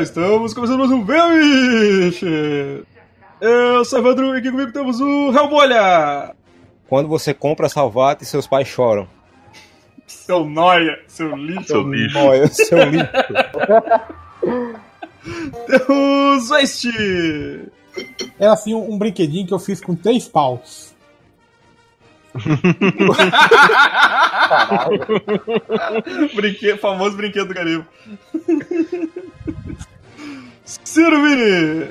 estamos começando mais um Vemish! Eu sou o Evandro e aqui comigo temos o Helbolha! Quando você compra Salvate, seus pais choram. Seu noia, seu lixo. Seu lixo. Noia, seu lixo. Temos West! Era assim um, brinquedinho que eu fiz com três paus. Brinque... Famoso brinquedo do garimpo. Ciro Vini!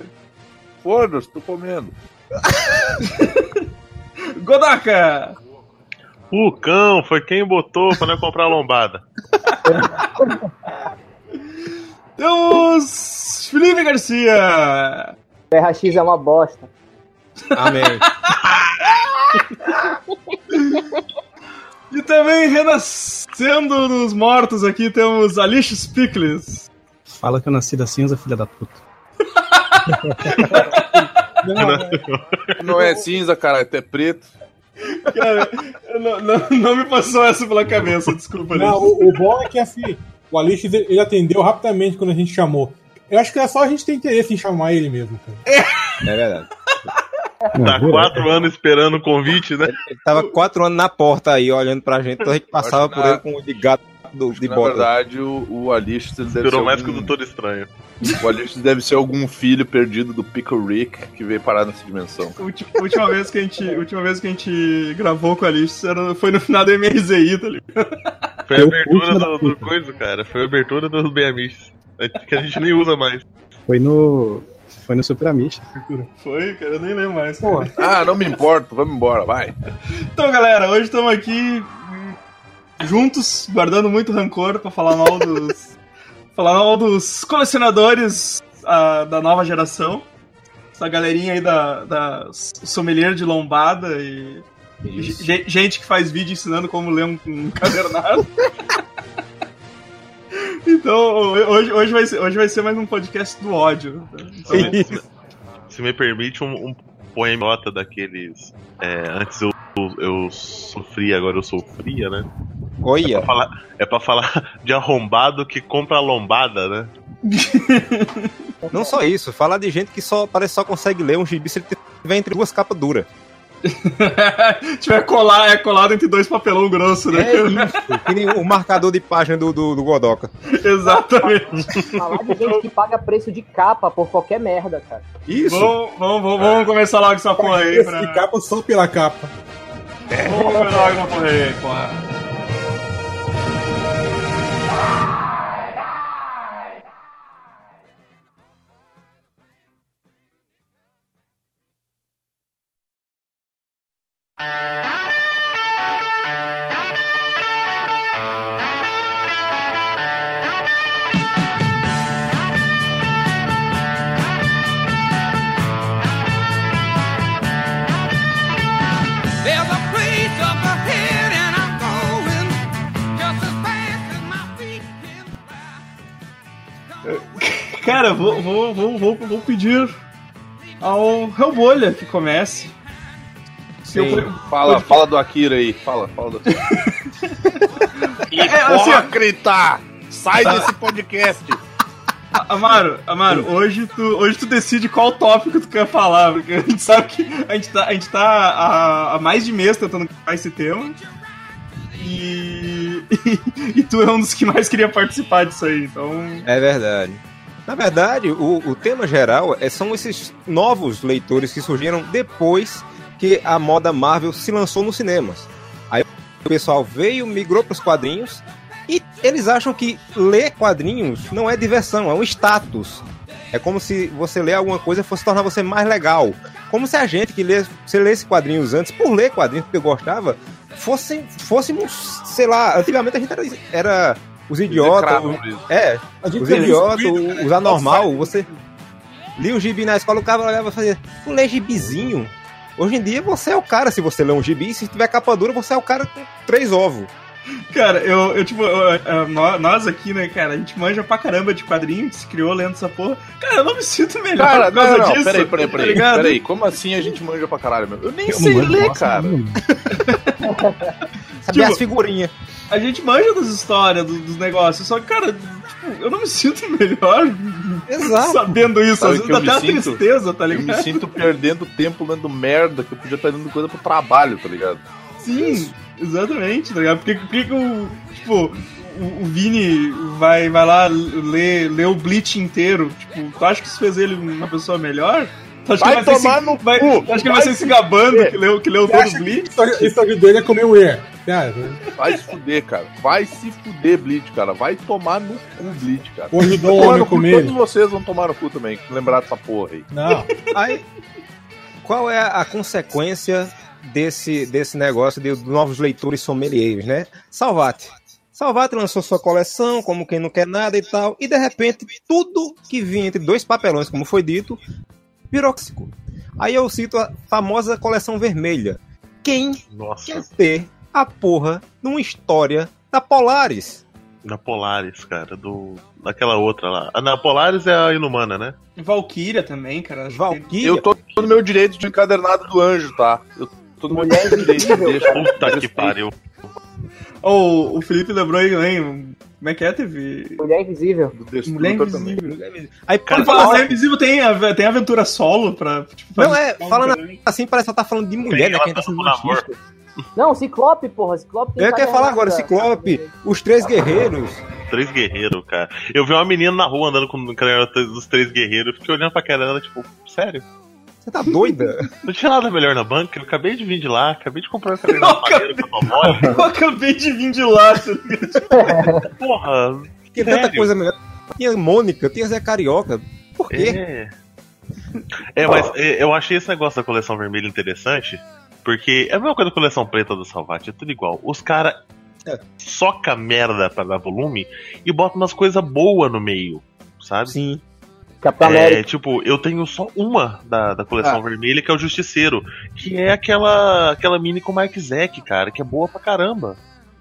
Foda-se, tô comendo. Godaka! O cão foi quem botou pra não comprar lombada. Temos Felipe Garcia! Terra X é uma bosta. Amém. E também renascendo dos mortos aqui temos Alice Pickles. Fala que eu nasci da cinza, filha da puta. Não é cinza, cara, é preto. Cara, não, não, não me passou essa pela cabeça, desculpa, Não, o, o bom é que assim, o Alice ele atendeu rapidamente quando a gente chamou. Eu acho que é só a gente ter interesse em chamar ele mesmo, cara. É verdade. Tá quatro anos esperando o convite, né? Ele tava quatro anos na porta aí, olhando pra gente, então a gente passava por que ele com o de gato do, de Na bota. verdade, o, o Alice deve. Esperou mais que o Doutor Estranho. O Alice deve ser algum filho perdido do Pickle Rick que veio parar nessa dimensão. Ulti- última vez que a gente, última vez que a gente gravou com a Alice era, foi no final do MRZI, tá ligado? Foi a Eu abertura do, do coisa, cara. Foi a abertura do BMX. Que a gente nem usa mais. Foi no. Foi no Super Amish. Foi, cara, eu nem lembro mais. Ah, não me importo, vamos embora, vai. Então, galera, hoje estamos aqui juntos, guardando muito rancor pra falar mal dos. Falar mal dos colecionadores ah, da nova geração. Essa galerinha aí da, da sommelier de lombada e. Gente que faz vídeo ensinando como ler um, um encadernado. então, hoje, hoje, vai ser, hoje vai ser mais um podcast do ódio. Então, Isso. Se me permite, um, um poemota daqueles. é, antes eu, eu, eu sofria, agora eu sofria, né? Olha, Pra falar- é pra falar de arrombado que compra lombada, né? não só isso, falar de gente que só parece que só consegue ler um gibi se ele tiver entre duas capas duras. tiver colar, é colado entre dois papelão grosso, né? É isso, que nem o marcador de página do, do, do Godoka. Exatamente. Falar de gente que paga preço de capa por qualquer merda, cara. Isso. Vamos, vamos, vamos, começar logo essa porra aí. esse Pra... de capa só pela capa. Vamos começar logo essa porra aí, porra. Uh... Cara, vou, vou, vou, vou, vou pedir ao Hellbolha que comece. Sim. Fala, fala do Akira aí, fala, fala do Akira. É, assim, Hipócrita! Sai desse podcast! Amaro, Amaro, hoje tu, hoje tu decide qual tópico tu quer falar, porque a gente sabe que a gente tá, a gente tá há, há mais de mês tentando criar esse tema. E, e, tu é um dos que mais queria participar disso aí, então. É verdade. Na verdade, o, o tema geral é, são esses novos leitores que surgiram depois que a moda Marvel se lançou nos cinemas. Aí o pessoal veio, migrou para os quadrinhos e eles acham que ler quadrinhos não é diversão, é um status. É como se você ler alguma coisa fosse tornar você mais legal. Como se a gente que lê, se lesse quadrinhos antes, por ler quadrinhos porque gostava, fosse, fôssemos, sei lá, antigamente a gente era, era os idiotas. É, os idiotas, os anormal, você lia o gibi na escola, o cara olhava e fazia, tu lê gibizinho? Hoje em dia você é o cara se você lê um gibi, se tiver capa dura, você é o cara com três ovos. Cara, eu, eu tipo, eu- eu- nó- nós aqui, né, cara, a gente manja pra caramba de quadrinho, que se criou lendo essa porra. Cara, eu não me sinto melhor Cara, por causa não, não, disso. peraí, peraí, tá peraí, ligado? peraí, como assim a gente manja pra caralho, meu? Eu nem Eu sei ler, cara. Sabe Tipo, as figurinhas. A gente manja das histórias, do- dos negócios, só que, cara, tipo, eu não me sinto melhor Exato. sabendo isso. Sabe Às vezes eu dá até uma sinto? tristeza, tá Eu me ligado? sinto perdendo tempo lendo merda, que eu podia estar lendo coisa pro trabalho, tá ligado? Sim, exatamente, tá ligado? Por que, por que que o. Tipo, o, o Vini vai, vai lá ler, ler o Bleach inteiro? Tipo, tu acha que isso fez ele uma pessoa melhor? Tu acha Vai que ele vai tomar ser, no vai, cu, tu acha que ele vai vai ser se se gabando que leu, que leu todo o que Bleach? isso isso ajudou ele a comer um er? Cara, Vai se fuder, cara. Vai se fuder, Bleach, cara. Vai tomar no cu, Bleach, cara. ou ajudou o Tomar homem a comer todos vocês vão tomar no cu também, lembrar dessa porra aí. Não. Aí, qual é a consequência desse, desse negócio de novos leitores sommeliers, né? Salvate. Salvate lançou sua coleção, como quem não quer nada e tal, e de repente tudo que vinha entre dois papelões, como foi dito, piróxico. Aí eu cito a famosa coleção vermelha. Quem Nossa, quer ter a porra numa história da Polaris? da Polaris, cara, do. Daquela outra lá. A da Polaris é a Inumana, né? Valkyria também, cara. Valkyria? Eu tô no meu direito de encadernado do anjo, tá? Eu tô no meu direito, deixa. Puta que pariu. Oh, o Felipe lembrou aí também. Como é que é? Teve. Mulher invisível. Do Destrutor Mulher também. Invisível. Aí, Quando fala- Mulher Invisível, tem, tem aventura solo pra. Tipo, Não, é, falando assim, parece que ela tá falando de mulher, né? ela Quem tá sendo namoro. machista. Não, Ciclope, porra. Ciclope tem Eu quero falar agora. Ciclope, os três guerreiros. Três guerreiros, cara. Eu vi uma menina na rua andando com o cara dos três guerreiros. Fiquei olhando pra cara dela, tipo, sério? Você tá doida? Não tinha nada melhor na banca. Eu acabei de vir de lá, acabei de comprar que eu mole. Eu acabei de vir de lá. Porra, Tinha tanta coisa melhor. Tinha Mônica, tinha Zé Carioca. Por quê? É. É, mas é, eu achei esse negócio da coleção vermelha interessante, porque é a mesma coisa da coleção preta do Salvati, é tudo igual. Os caras É. soca merda pra dar volume e botam umas coisas boas no meio, sabe? Sim. Capitão É, América. tipo, eu tenho só uma da, da coleção Ah. vermelha, que é o Justiceiro, que é aquela aquela mini com o Mark Zack, cara, que é boa pra caramba.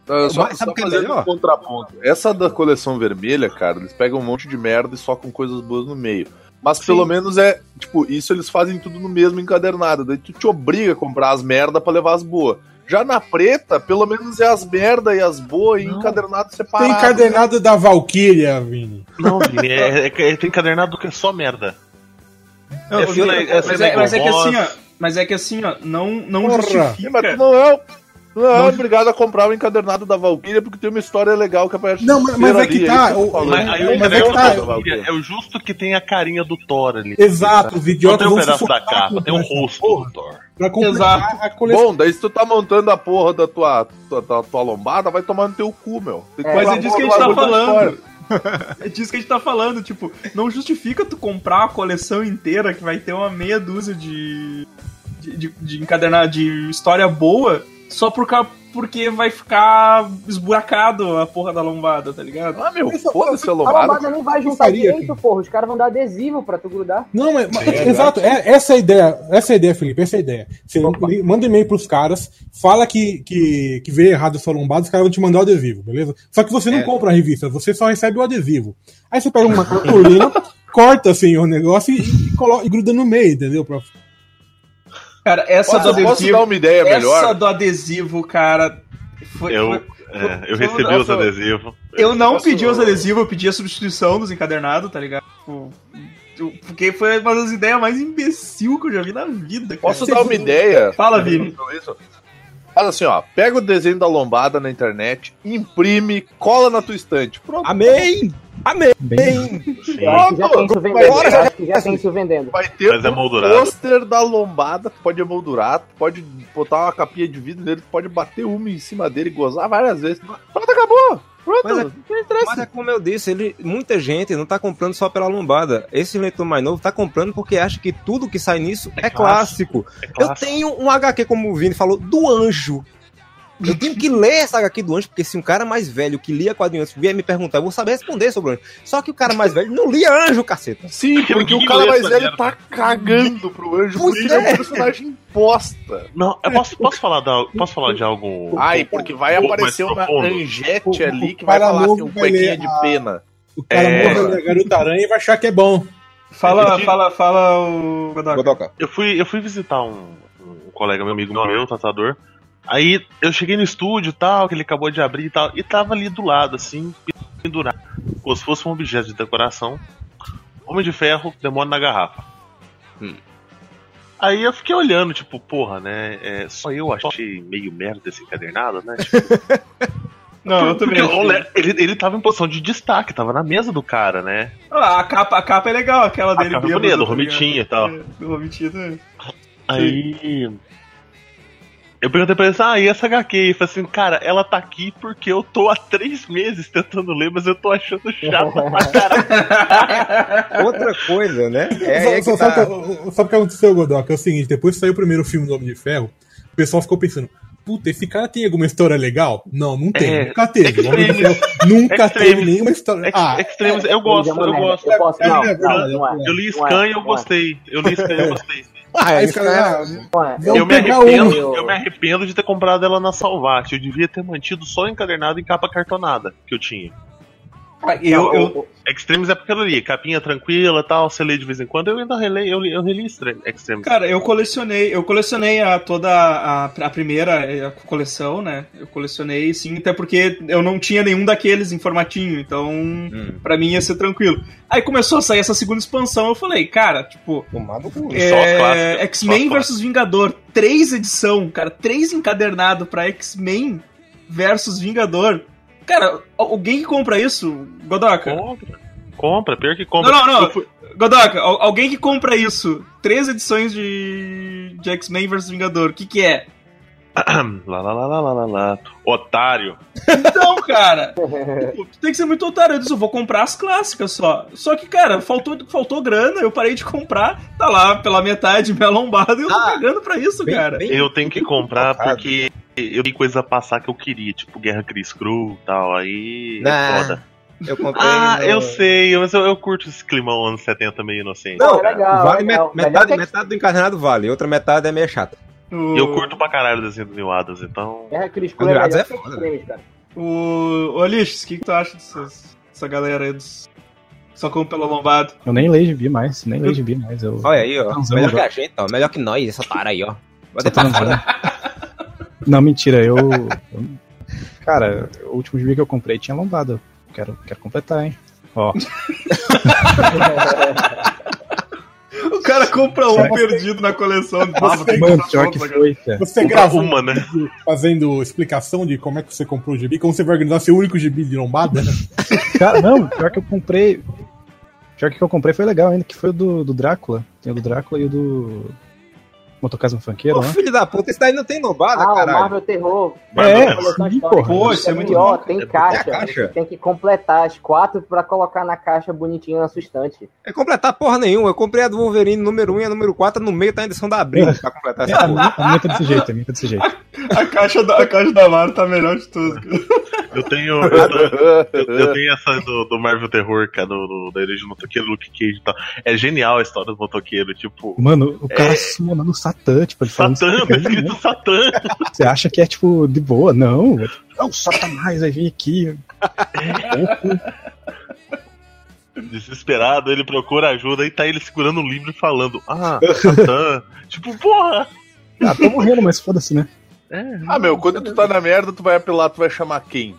Só, Mas sabe só é fazendo melhor? um contraponto. Essa da coleção vermelha, cara, eles pegam um monte de merda e só com coisas boas no meio. Mas Sim. pelo menos é, tipo, isso eles fazem tudo no mesmo encadernado. Daí tu te obriga a comprar as merda pra levar as boas. Já na preta, pelo menos é as merda e as boas em Não. encadernado Tem separado. encadernado da Valkyria, Vini. Não, Vini, é, é, é, tem encadernado que é só merda. Não, É é Mas é, mas é que assim, ó. Mas é que assim, ó, não, não Porra. Sim, mas justifica. tu não é, não é obrigado a comprar o encadernado da Valkyria porque tem uma história legal que aparece Não, mas- mas é que tá, o- Mas Mas- aí mas o é que tá, da eu- Valkyria é o justo que tem a carinha do Thor ali. Exato, os Não idiotas tem um pedaço da capa, tem o essa rosto do Thor. Pra completar a coleção. Bom, daí se tu tá montando a porra da tua, tua, tua, tua lombada, vai tomar no teu cu, meu. É, Mas é disso que a gente tá falando. É disso que a gente tá falando, tipo, não justifica tu comprar a coleção inteira que vai ter uma meia dúzia de. de, de, de encadernar de história boa só por, ca- porque vai ficar esburacado a porra da lombada, tá ligado? Ah, meu, foda-se a A lombada. lombada nem vai juntar direito, porra. Os caras vão dar adesivo pra tu grudar. Não, mas, mas- exato, é, essa é a ideia, essa é a ideia, Felipe, essa é a ideia. Você manda e-mail pros caras, fala que, que, que veio errado a sua lombada, os caras vão te mandar o adesivo, beleza? Só que você não É. compra a revista, você só recebe o adesivo. Aí você pega uma cartolina, corta assim o negócio e, e, coloca, e gruda no meio, entendeu? Pra- Cara, essa Posso, do posso adesivo. dar uma ideia essa melhor? do adesivo, cara. Foi, Eu, foi- é, eu recebi os adesivos. Eu não Posso- pedi os adesivos, eu pedi a substituição dos encadernados, tá ligado? Tipo, Porque foi uma das ideias mais imbecil que eu já vi na vida. Cara. Posso dar uma ideia? Fala, Vini. Isso. Faz assim, ó. Pega o desenho da lombada na internet, imprime, cola na tua estante. Pronto. Amém! Amém! Eu acho que já tem isso vendendo. Agora Eu acho que já tem isso vendendo. Vai ter Mas é um moldurado. pôster da lombada, tu pode emoldurar, tu pode botar uma capinha de vidro nele, tu pode bater uma em cima dele e gozar várias vezes. Pronto, acabou. Pronto, Mas é-. Mas é como eu disse, ele, muita gente não tá comprando só pela lombada. Esse leitor mais novo tá comprando porque acha que tudo que sai nisso é, clássico. É Eu clássico. tenho um HQ, como o Vini falou, do Anjo. Eu tenho que ler essa HQ do Anjo, porque se um cara mais velho que lia quadrinhos antes vier me perguntar, eu vou saber responder sobre o Anjo. Só que o cara mais velho não lia Anjo, caceta. Sim, porque o cara mais velho merda. tá cagando pro anjo, Pois porque ele é um é. personagem bosta. Não, eu posso, posso, falar, da, posso falar de algo. Ai, porque vai Um aparecer uma. Anjete ali que vai falar assim, um cuequinha de pena. O cara É. morre da garota aranha e vai achar que é bom. Fala, fala, fala o Godoka. Godoka. Eu fui, eu fui visitar um, um colega meu amigo meu, um tatuador. Aí eu cheguei no estúdio e tal, que ele acabou de abrir e tal, e tava ali do lado, assim, pendurado, como se fosse um objeto de decoração. Homem de Ferro, Demônio na Garrafa. Hum. Aí eu fiquei olhando, tipo, porra, né? é, só eu achei meio merda esse encadernado, né? Tipo, Não, eu porque também. o Le- ele, ele tava em posição de destaque, tava na mesa do cara, né? Ah, a, capa, a capa é legal, aquela dele. capa é bonita, do? Romitinho e tal. É, Do Romitinho também. Aí. Eu perguntei pra ele assim, ah, e essa HQ? E falei assim, cara, ela tá aqui porque eu tô há três meses tentando ler, mas eu tô achando chato pra caralho. Outra coisa, né? É, aí é Só- que só- tá. sabe, o que- sabe o que aconteceu, Godoka? É o seguinte, depois que saiu o primeiro filme do Homem de Ferro, o pessoal ficou pensando, puta, esse cara tem alguma história legal? Não, não tem, É, nunca teve. O Homem de Extremes. Ferro nunca teve nenhuma história. Ex Ah, Extremos, eu gosto, é eu gosto. Eu posso, não, É, não, não é. Eu li é, Scan e eu é. gostei. Eu li Scan e eu gostei. Ah, me, arrependo, um. eu me arrependo de ter comprado ela na Salvat. Eu devia ter mantido só encadernado em capa cartonada que eu tinha. Ah, Eu, eu, Extremes é porque eu li, capinha tranquila e tal, você lê de vez em quando. Eu ainda releio, eu, eu reli Extreme- Extremes. Cara, eu colecionei, eu colecionei a, toda a, a primeira eh, coleção, né? Eu colecionei sim, até porque eu não tinha nenhum daqueles em formatinho, então Hum. pra mim ia ser tranquilo. Aí começou a sair essa segunda expansão, eu falei, cara, tipo, Tomado é, X-Men versus Vingador, três edição, cara, três encadernado pra X-Men versus Vingador. Cara, alguém que compra isso, Godoka? Compra. Compra, pior que compra. Não, não, não. Fui- Godoka, al- alguém que compra isso, três edições de, de X-Men vs Vingador, o que que é? lá, lá, lá, lá, lá, lá, lá. Otário. Então, cara, tu tem que ser muito otário. Eu disse, eu vou comprar as clássicas só. Só que, cara, faltou, faltou grana, eu parei de comprar, tá lá pela metade minha lombada e eu tô Ah, cagando pra isso, bem- cara. bem- Eu tenho que comprar porque eu tenho coisa a passar que eu queria, tipo Guerra Cris Cru e tal. Aí é Nah, foda. Eu comprei. Ah, no- eu sei, mas eu, eu curto esse climão anos 70 meio inocente. Não, é legal, vale legal. met- metade, metade do encarnado vale, outra metade é meio chata. O, Eu curto pra caralho o desenho do Neil Adams, então. Guerra Cris Cru é é foda, Extremes, cara. O, o Alix, o que, que tu acha dessas, dessa galera aí dos. Só como pela lombada? Eu nem leio gibi mais, nem leio gibi mais. Eu... Olha aí, ó. Transão melhor já. que a gente, ó. Melhor que nós, essa para aí, ó. Fora. Não, mentira, eu. Cara, o último gibi que eu comprei tinha lombada. Quero, quero completar, hein? Ó, O cara compra um Sério? perdido na coleção. Nossa, tem mano, pior que foi, cara. Você gravou uma, né? fazendo explicação de como é que você comprou o gibi, como você vai organizar seu único gibi de lombada? Cara, não, pior que eu comprei. Pior que o que eu comprei foi legal ainda, que foi o do, do Drácula. Tem o do Drácula e o do. Motocasmo Funkeiro, Ô, né? filho da puta, esse daí não tem lombada, Ah, caralho. Marvel Terror. É, Coleção sim, porra. Pô, isso é muito bom, Tem caixa. Tem a caixa? Você tem que completar as quatro pra colocar na caixa bonitinha na. É completar porra nenhuma. Eu comprei a do Wolverine número 1 e a número 4 no meio tá a edição da Abril pra completar essa A porra. a minha tá desse jeito, a minha tá desse jeito. A caixa da, a caixa da Mara tá melhor de tudo. Eu tenho. Eu, eu- eu tenho essa do, do Marvel Terror, cara, do, do, da origem do motoqueiro, Luke Cage e tal. É genial a história do motoqueiro, tipo. Mano, o cara summonando o Satã, tipo, ele falando Satã, tá escrito Satã. Você acha que é, tipo, de boa? Não. É o Satanás vai vir aqui. Desesperado, ele procura ajuda e tá ele segurando o livro e falando: Ah, Satã. tipo, porra! Ah, tô morrendo, mas foda-se, né? É, Ah, meu, quando tu tá na merda, tu vai apelar, tu vai chamar quem?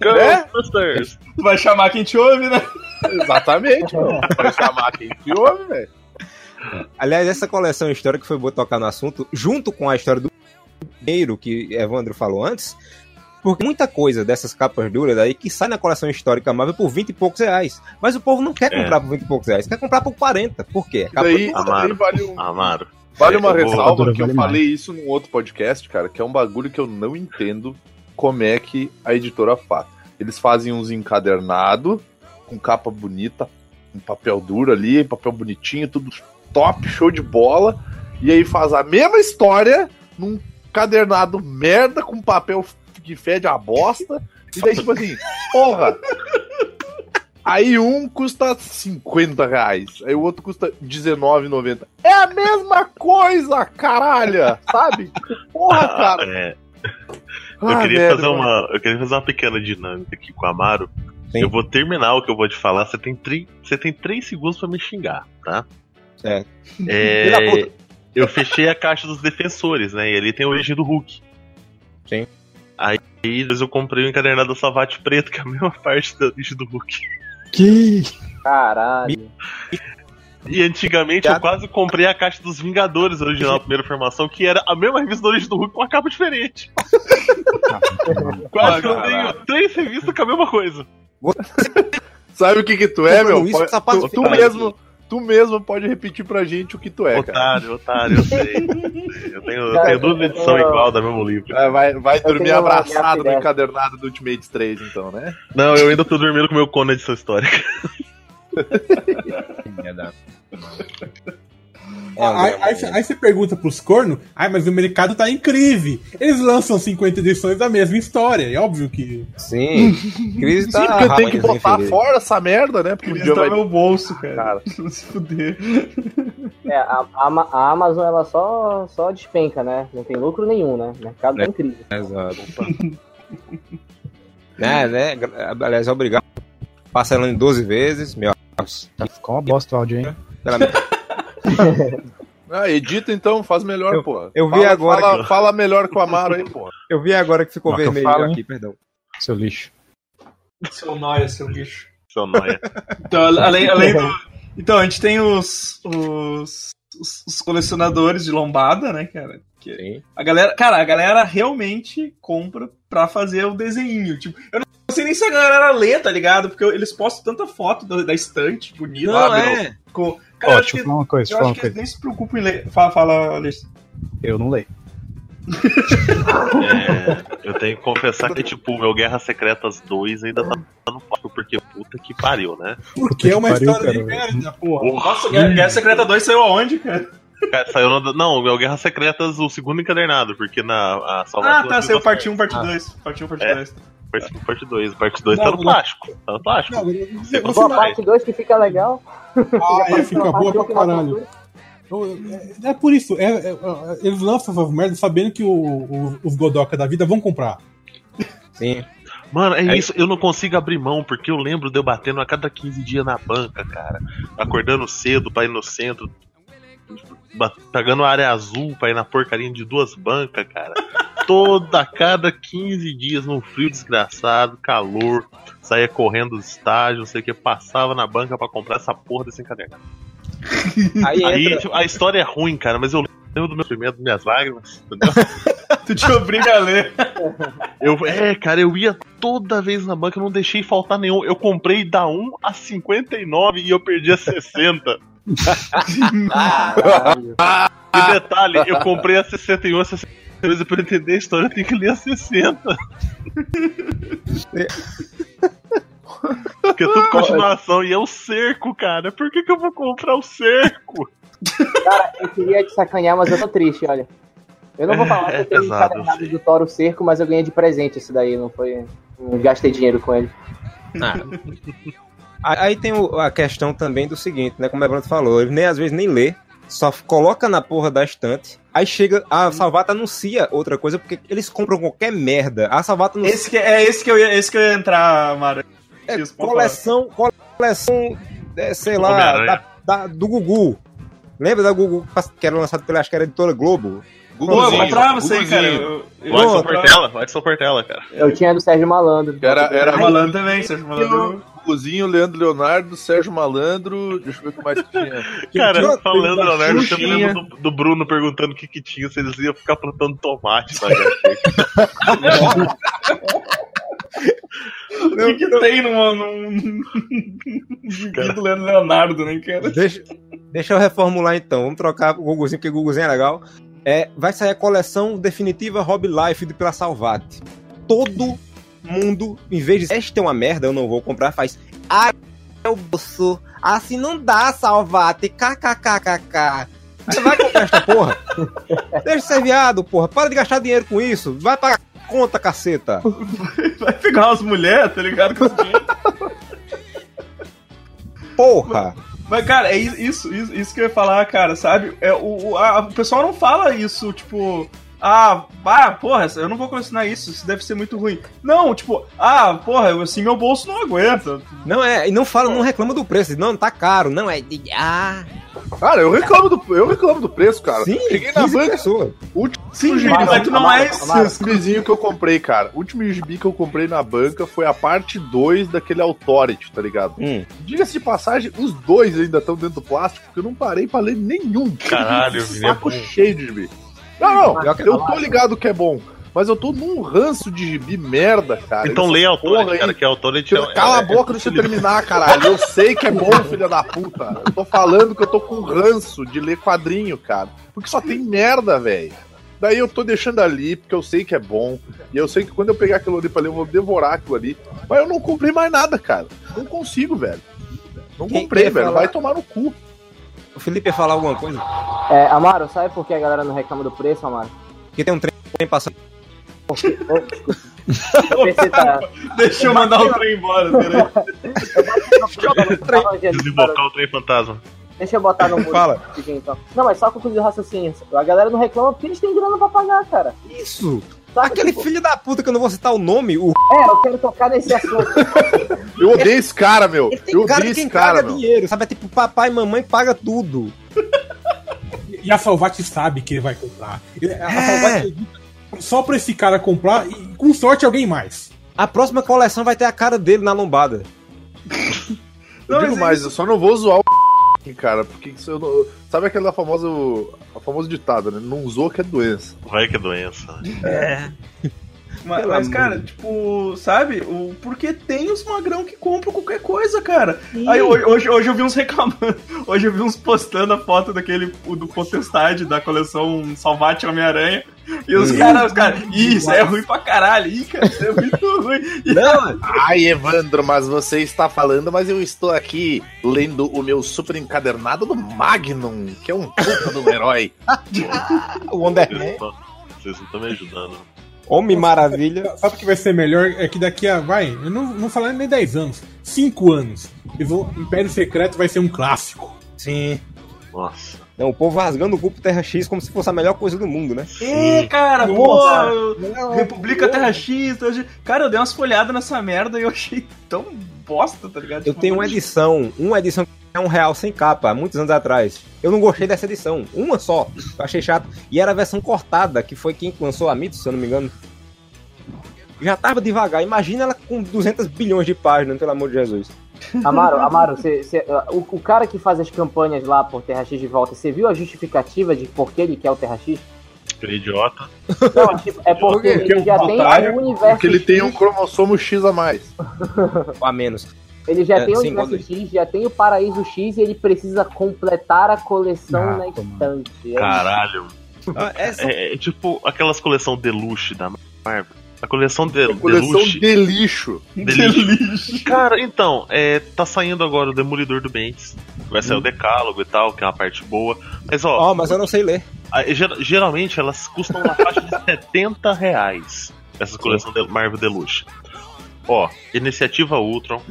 Ghostbusters! Tu vai chamar quem te ouve, né? Exatamente, meu. Vai chamar quem te ouve, velho. Aliás, essa coleção histórica que foi boa tocar no assunto, junto com a história do primeiro que Evandro falou antes, porque muita coisa dessas capas duras aí que sai na coleção histórica Marvel por 20 e poucos reais. Mas o povo não quer É. comprar por 20 e poucos reais, quer comprar por 40. Por quê? Capa Daí, dura. daí Amaro. vale, um- Amaro. vale uma Eu vou- ressalva que eu vale falei isso num outro podcast, cara, que é um bagulho que eu não entendo como é que a editora faz. Eles fazem uns encadernados, com capa bonita, um papel duro ali, papel bonitinho, tudo top, show de bola. E aí faz a mesma história num cadernado merda com papel que fede a bosta. E daí, tipo assim, porra! Aí um custa 50 reais, aí o outro custa R$19,90. É a mesma coisa, caralho! Sabe? Porra, cara! É, eu, Ah, queria merda, fazer mano. uma, eu queria fazer uma pequena dinâmica aqui com o Amaro. Sim. Eu vou terminar o que eu vou te falar. Você tem, tri, você tem três segundos pra me xingar, tá? É, puta. eu fechei a caixa dos defensores, né? E ali tem a origem do Hulk. Sim. Aí depois eu comprei o encadernado da Savate Preto, que é a mesma parte da origem do Hulk. Que. Caralho. E antigamente eu quase comprei a caixa dos Vingadores original, a primeira formação, que era a mesma revista do Origem do Hulk com uma capa diferente. quase que eu tenho três revistas com a mesma coisa. Sabe o que que tu é, meu? isso tu, tu mesmo, tu mesmo pode repetir pra gente o que tu é, cara. Otário, otário, eu sei. Eu tenho, eu tenho duas edições igual da mesmo livro. Vai, vai, vai dormir abraçado no encadernado do Ultimate 3, então, né? Não, eu ainda tô dormindo com o meu Conan de sua história. É aí, aí, cê- aí você pergunta pros cornos, ai, mas o mercado tá crise. Eles lançam 50 edições da mesma história. É óbvio que. Sim. Crise tá Sim, porque tem que rapaz, botar fora essa merda, né? Porque Eles dia estão vai... no meu bolso, cara. Cara. Não se fuder. É, a, a a Amazon ela só, só despenca, né? Não tem lucro nenhum, né? O mercado tá É. em crise. Exato. né, né? Aliás, obrigado. Parcelando em 12 vezes, meu. Tá, ficou uma bosta o áudio, hein? Pela- Ah, edita então, faz melhor, Eu- pô. eu vi Fala- agora Fala, que- fala melhor com o Amaro aí, pô. Eu vi agora que ficou Mas que eu vermelho falo, hein? aqui, perdão. Seu lixo. Seu nóia, seu bicho. Seu noia. Então, além, além do. Então, a gente tem os, os, os, os colecionadores de lombada, né, cara? Que Sim. a galera, cara, a galera realmente compra pra fazer o desenho. Tipo, eu não sei nem se a galera lê, tá ligado? Porque eles postam tanta foto da, da estante bonita. Não, sabe? é. Com, cara, Ó, deixa eu falar uma coisa, eu acho uma que coisa. eles nem se preocupam em ler. Fala, fala, Alex. Eu não leio. É, eu tenho que confessar que, tipo, o meu Guerra Secretas 2 ainda tá no foco, porque puta que pariu, né? Porque é uma pariu, história de cara. merda, porra. Nossa, Guerra, Guerra Secreta 2 saiu aonde, cara? Cara, saiu no, não, o meu Guerra Secretas, o segundo encadernado, porque na a Ah, tá, saiu Vida parte 1, Certa. parte 2. Parte 1, parte É. 2. Parte 1, parte 2. Parte 2 tá no plástico. Tá no plástico. Não, Você você, a parte 2 que fica legal. ah, é, fica boa pra caralho. cultura. É, é por isso, é, é, é, eles lançam essas merdas sabendo que o- o- os Godoka da vida vão comprar. Sim. Mano, é É. isso, eu não consigo abrir mão, porque eu lembro de eu batendo a cada 15 dias na banca, cara. Acordando cedo pra ir no centro, pegando a área azul pra ir na porcaria de duas bancas, cara. Toda a cada 15 dias, num frio desgraçado, calor, saía correndo do estágio, não sei o que, passava na banca pra comprar essa porra desse encadernado. Aí Aí entra. tipo, a história é ruim, cara, mas eu lembro do meu sofrimento, das minhas lágrimas, entendeu? Tu te obriga a ler. Eu, é, cara, eu ia toda vez na banca, eu não deixei faltar nenhum. Eu comprei da 1 a 59 e eu perdi a 60. Caralho. E detalhe, eu comprei a 61, a 62 e pra eu entender a história eu tenho que ler a 60. Porque é tudo continuação e é o cerco, cara. Por que, que eu vou comprar o cerco? Cara, eu queria te sacanear, mas eu tô triste, olha. Eu não vou falar que É, eu tenho um pesado, encadernado do Toro Cerco, mas eu ganhei de presente esse daí, não foi. Não gastei dinheiro com ele. Ah. Aí tem o- a questão também do seguinte, né? Como a Bruno falou, ele nem às vezes nem lê, só coloca na porra da estante. Aí chega, a Salvata anuncia outra coisa, porque eles compram qualquer merda. A Salvata anuncia Esse que, é esse que eu ia, esse que eu ia entrar, Mara. é, coleção, coleção, é, sei lá, da, da- do Gugu. Lembra da Gugu que era lançado pela, acho que era editora Globo? Pô, eu comprava isso aí, cara. Guguzinho. Eu, eu, O Edson Pô, Portela, o Edson Portela, cara. Eu tinha do Sérgio Malandro. Era, era Malandro também, Sérgio Malandro. Guguzinho, Leandro Leonardo, Sérgio Malandro. Deixa eu ver o que mais que tinha. Cara, tinha- falando Leonardo, eu Xuxinha. lembro do, do Bruno perguntando o que, que tinha, se eles iam ficar plantando tomate na HQ. O que, que tem numa, num. gibi do Leandro Leonardo, né, cara? Deixa, deixa eu reformular então. Vamos trocar o Guguzinho, porque o Guguzinho é legal. É, vai sair a coleção definitiva Hobby Life de pela Salvate. Todo mundo, em vez de esta é uma merda, eu não vou comprar, faz. Ai, meu bolso. Assim não dá, Salvate. KKKKK. Você vai comprar esta porra? Deixa de ser viado, porra. Para de gastar dinheiro com isso. Vai pagar conta, caceta. Vai pegar umas mulheres, tá ligado? Com dinheiro. Porra. Mas, cara, é isso, isso, isso que eu ia falar, cara, sabe? É, o, a- o pessoal não fala isso, tipo, ah, ah, porra, eu não vou colecionar isso, isso deve ser muito ruim. Não, tipo, ah, porra, assim meu bolso não aguenta. Não é, e não fala, não reclama do preço. Não, tá caro. Não, é. Ah, Cara, eu reclamo do, eu reclamo do preço, cara. sim, Cheguei na 15 banca, último Sim, gibi, mas é que não é isso. gibizinho que eu comprei, cara. O último gibi que eu comprei na banca foi a parte 2 daquele Authority, tá ligado? Hum. Diga-se de passagem, os dois ainda estão dentro do plástico, porque eu não parei pra ler nenhum. Caralho, é Saco cheio de gibi. Não, não, eu tô ligado que é bom. Mas eu tô num ranço de gibi merda, cara. Então leia porra Authority, aí. cara, que Authority é... Cala a é- boca, deixa eu terminar, caralho. Eu sei que é bom, filha da puta. Eu tô falando que eu tô com ranço de ler quadrinho, cara. Porque só tem merda, velho. Daí eu tô deixando ali, porque eu sei que é bom. E eu sei que quando eu pegar aquilo ali pra ler, eu vou devorar aquilo ali. Mas eu não comprei mais nada, cara. Não consigo, velho. Não Quem comprei, velho. falar? Vai tomar no cu. O Felipe ia falar alguma coisa? É, Amaro, sabe por que a galera não reclama do preço, Amaro? Porque tem um trem passando. Porque. Eu tá. Deixa eu mandar o trem embora, peraí. Desembocar o trem fantasma. Deixa eu botar no mudo Fala. então. Não, mas só concluir o raciocínio. A galera não reclama porque eles têm grana pra pagar, cara. Isso! Sabe, Aquele tipo, filho da puta que eu não vou citar o nome, o É, eu quero tocar nesse assunto. Eu odeio esse cara, meu. Ele tem Eu cara odeio de quem esse cara, paga meu. dinheiro, sabe? É tipo, papai e mamãe paga tudo. E a Salvati sabe que ele vai comprar. A É. Salvati edita só pra esse cara comprar e com sorte alguém mais. A próxima coleção vai ter a cara dele na lombada. Eu Não, digo mas é mais, eu só não vou zoar o cara, porque isso eu não... Sabe aquela famosa. A famosa ditada, né? Não usou que é doença. Vai que é doença. Mas, mas, cara, tipo, sabe? O, porque tem os magrão que compram qualquer coisa, cara. Aí hoje, hoje, hoje eu vi uns reclamando. Hoje eu vi uns postando a foto daquele o do Potestade da coleção Salvate Homem-Aranha. E os caras, os caras, "Ih, isso é ruim pra caralho. Ih, cara, isso é muito ruim. Não, Ai, Evandro, mas você está falando, mas eu estou aqui lendo o meu super encadernado do Magnum, que é um puta do herói. o Wonder Vocês Man. não tão- Vocês não estão me ajudando. Homem Maravilha. Sabe o que vai ser melhor? É que daqui a. Vai, eu não, não falando nem 10 anos, 5 anos. Eles vão, Império Secreto vai ser um clássico. Sim. Nossa. Não, o povo rasgando o cu pro Terra X como se fosse a melhor coisa do mundo, né? É, cara, Nossa. pô, eu- República Terra X, Terra X. Cara, eu dei umas folhadas nessa merda e eu achei tão bosta, tá ligado? Eu Tipo, tenho uma edição, uma edição é um real sem capa, há muitos anos atrás. Eu não gostei dessa edição, uma só. Eu achei chato. E era a versão cortada, que foi quem lançou a Mitos, se eu não me engano. Já tava devagar. Imagina ela com 200 bilhões de páginas, pelo amor de Jesus. Amaro, Amaro, você, você- o, o cara que faz as campanhas lá por Terra X de volta, você viu a justificativa de por que ele quer o Terra X? Aquele idiota. Não, tipo, é porque Porque ele já tem o universo Porque ele tem um X, cromossomo X a mais. Ou a menos. Ele já é, tem o universo X, já tem o Paraíso X e ele precisa completar a coleção Ah, na estante. É Caralho. Ah, essa- É, é tipo aquelas coleção Deluxe da Marvel. A coleção de, É coleção de lixo. Deluxe. Cara, então, é, tá saindo agora o Demolidor do Bentes. Vai sair o Decálogo e tal, que é uma parte boa. Mas ó, Ó, mas eu não sei ler. a- ger- geralmente elas custam na faixa de 70 reais. Essas coleções de Marvel Deluxe. Ó, Iniciativa Ultron,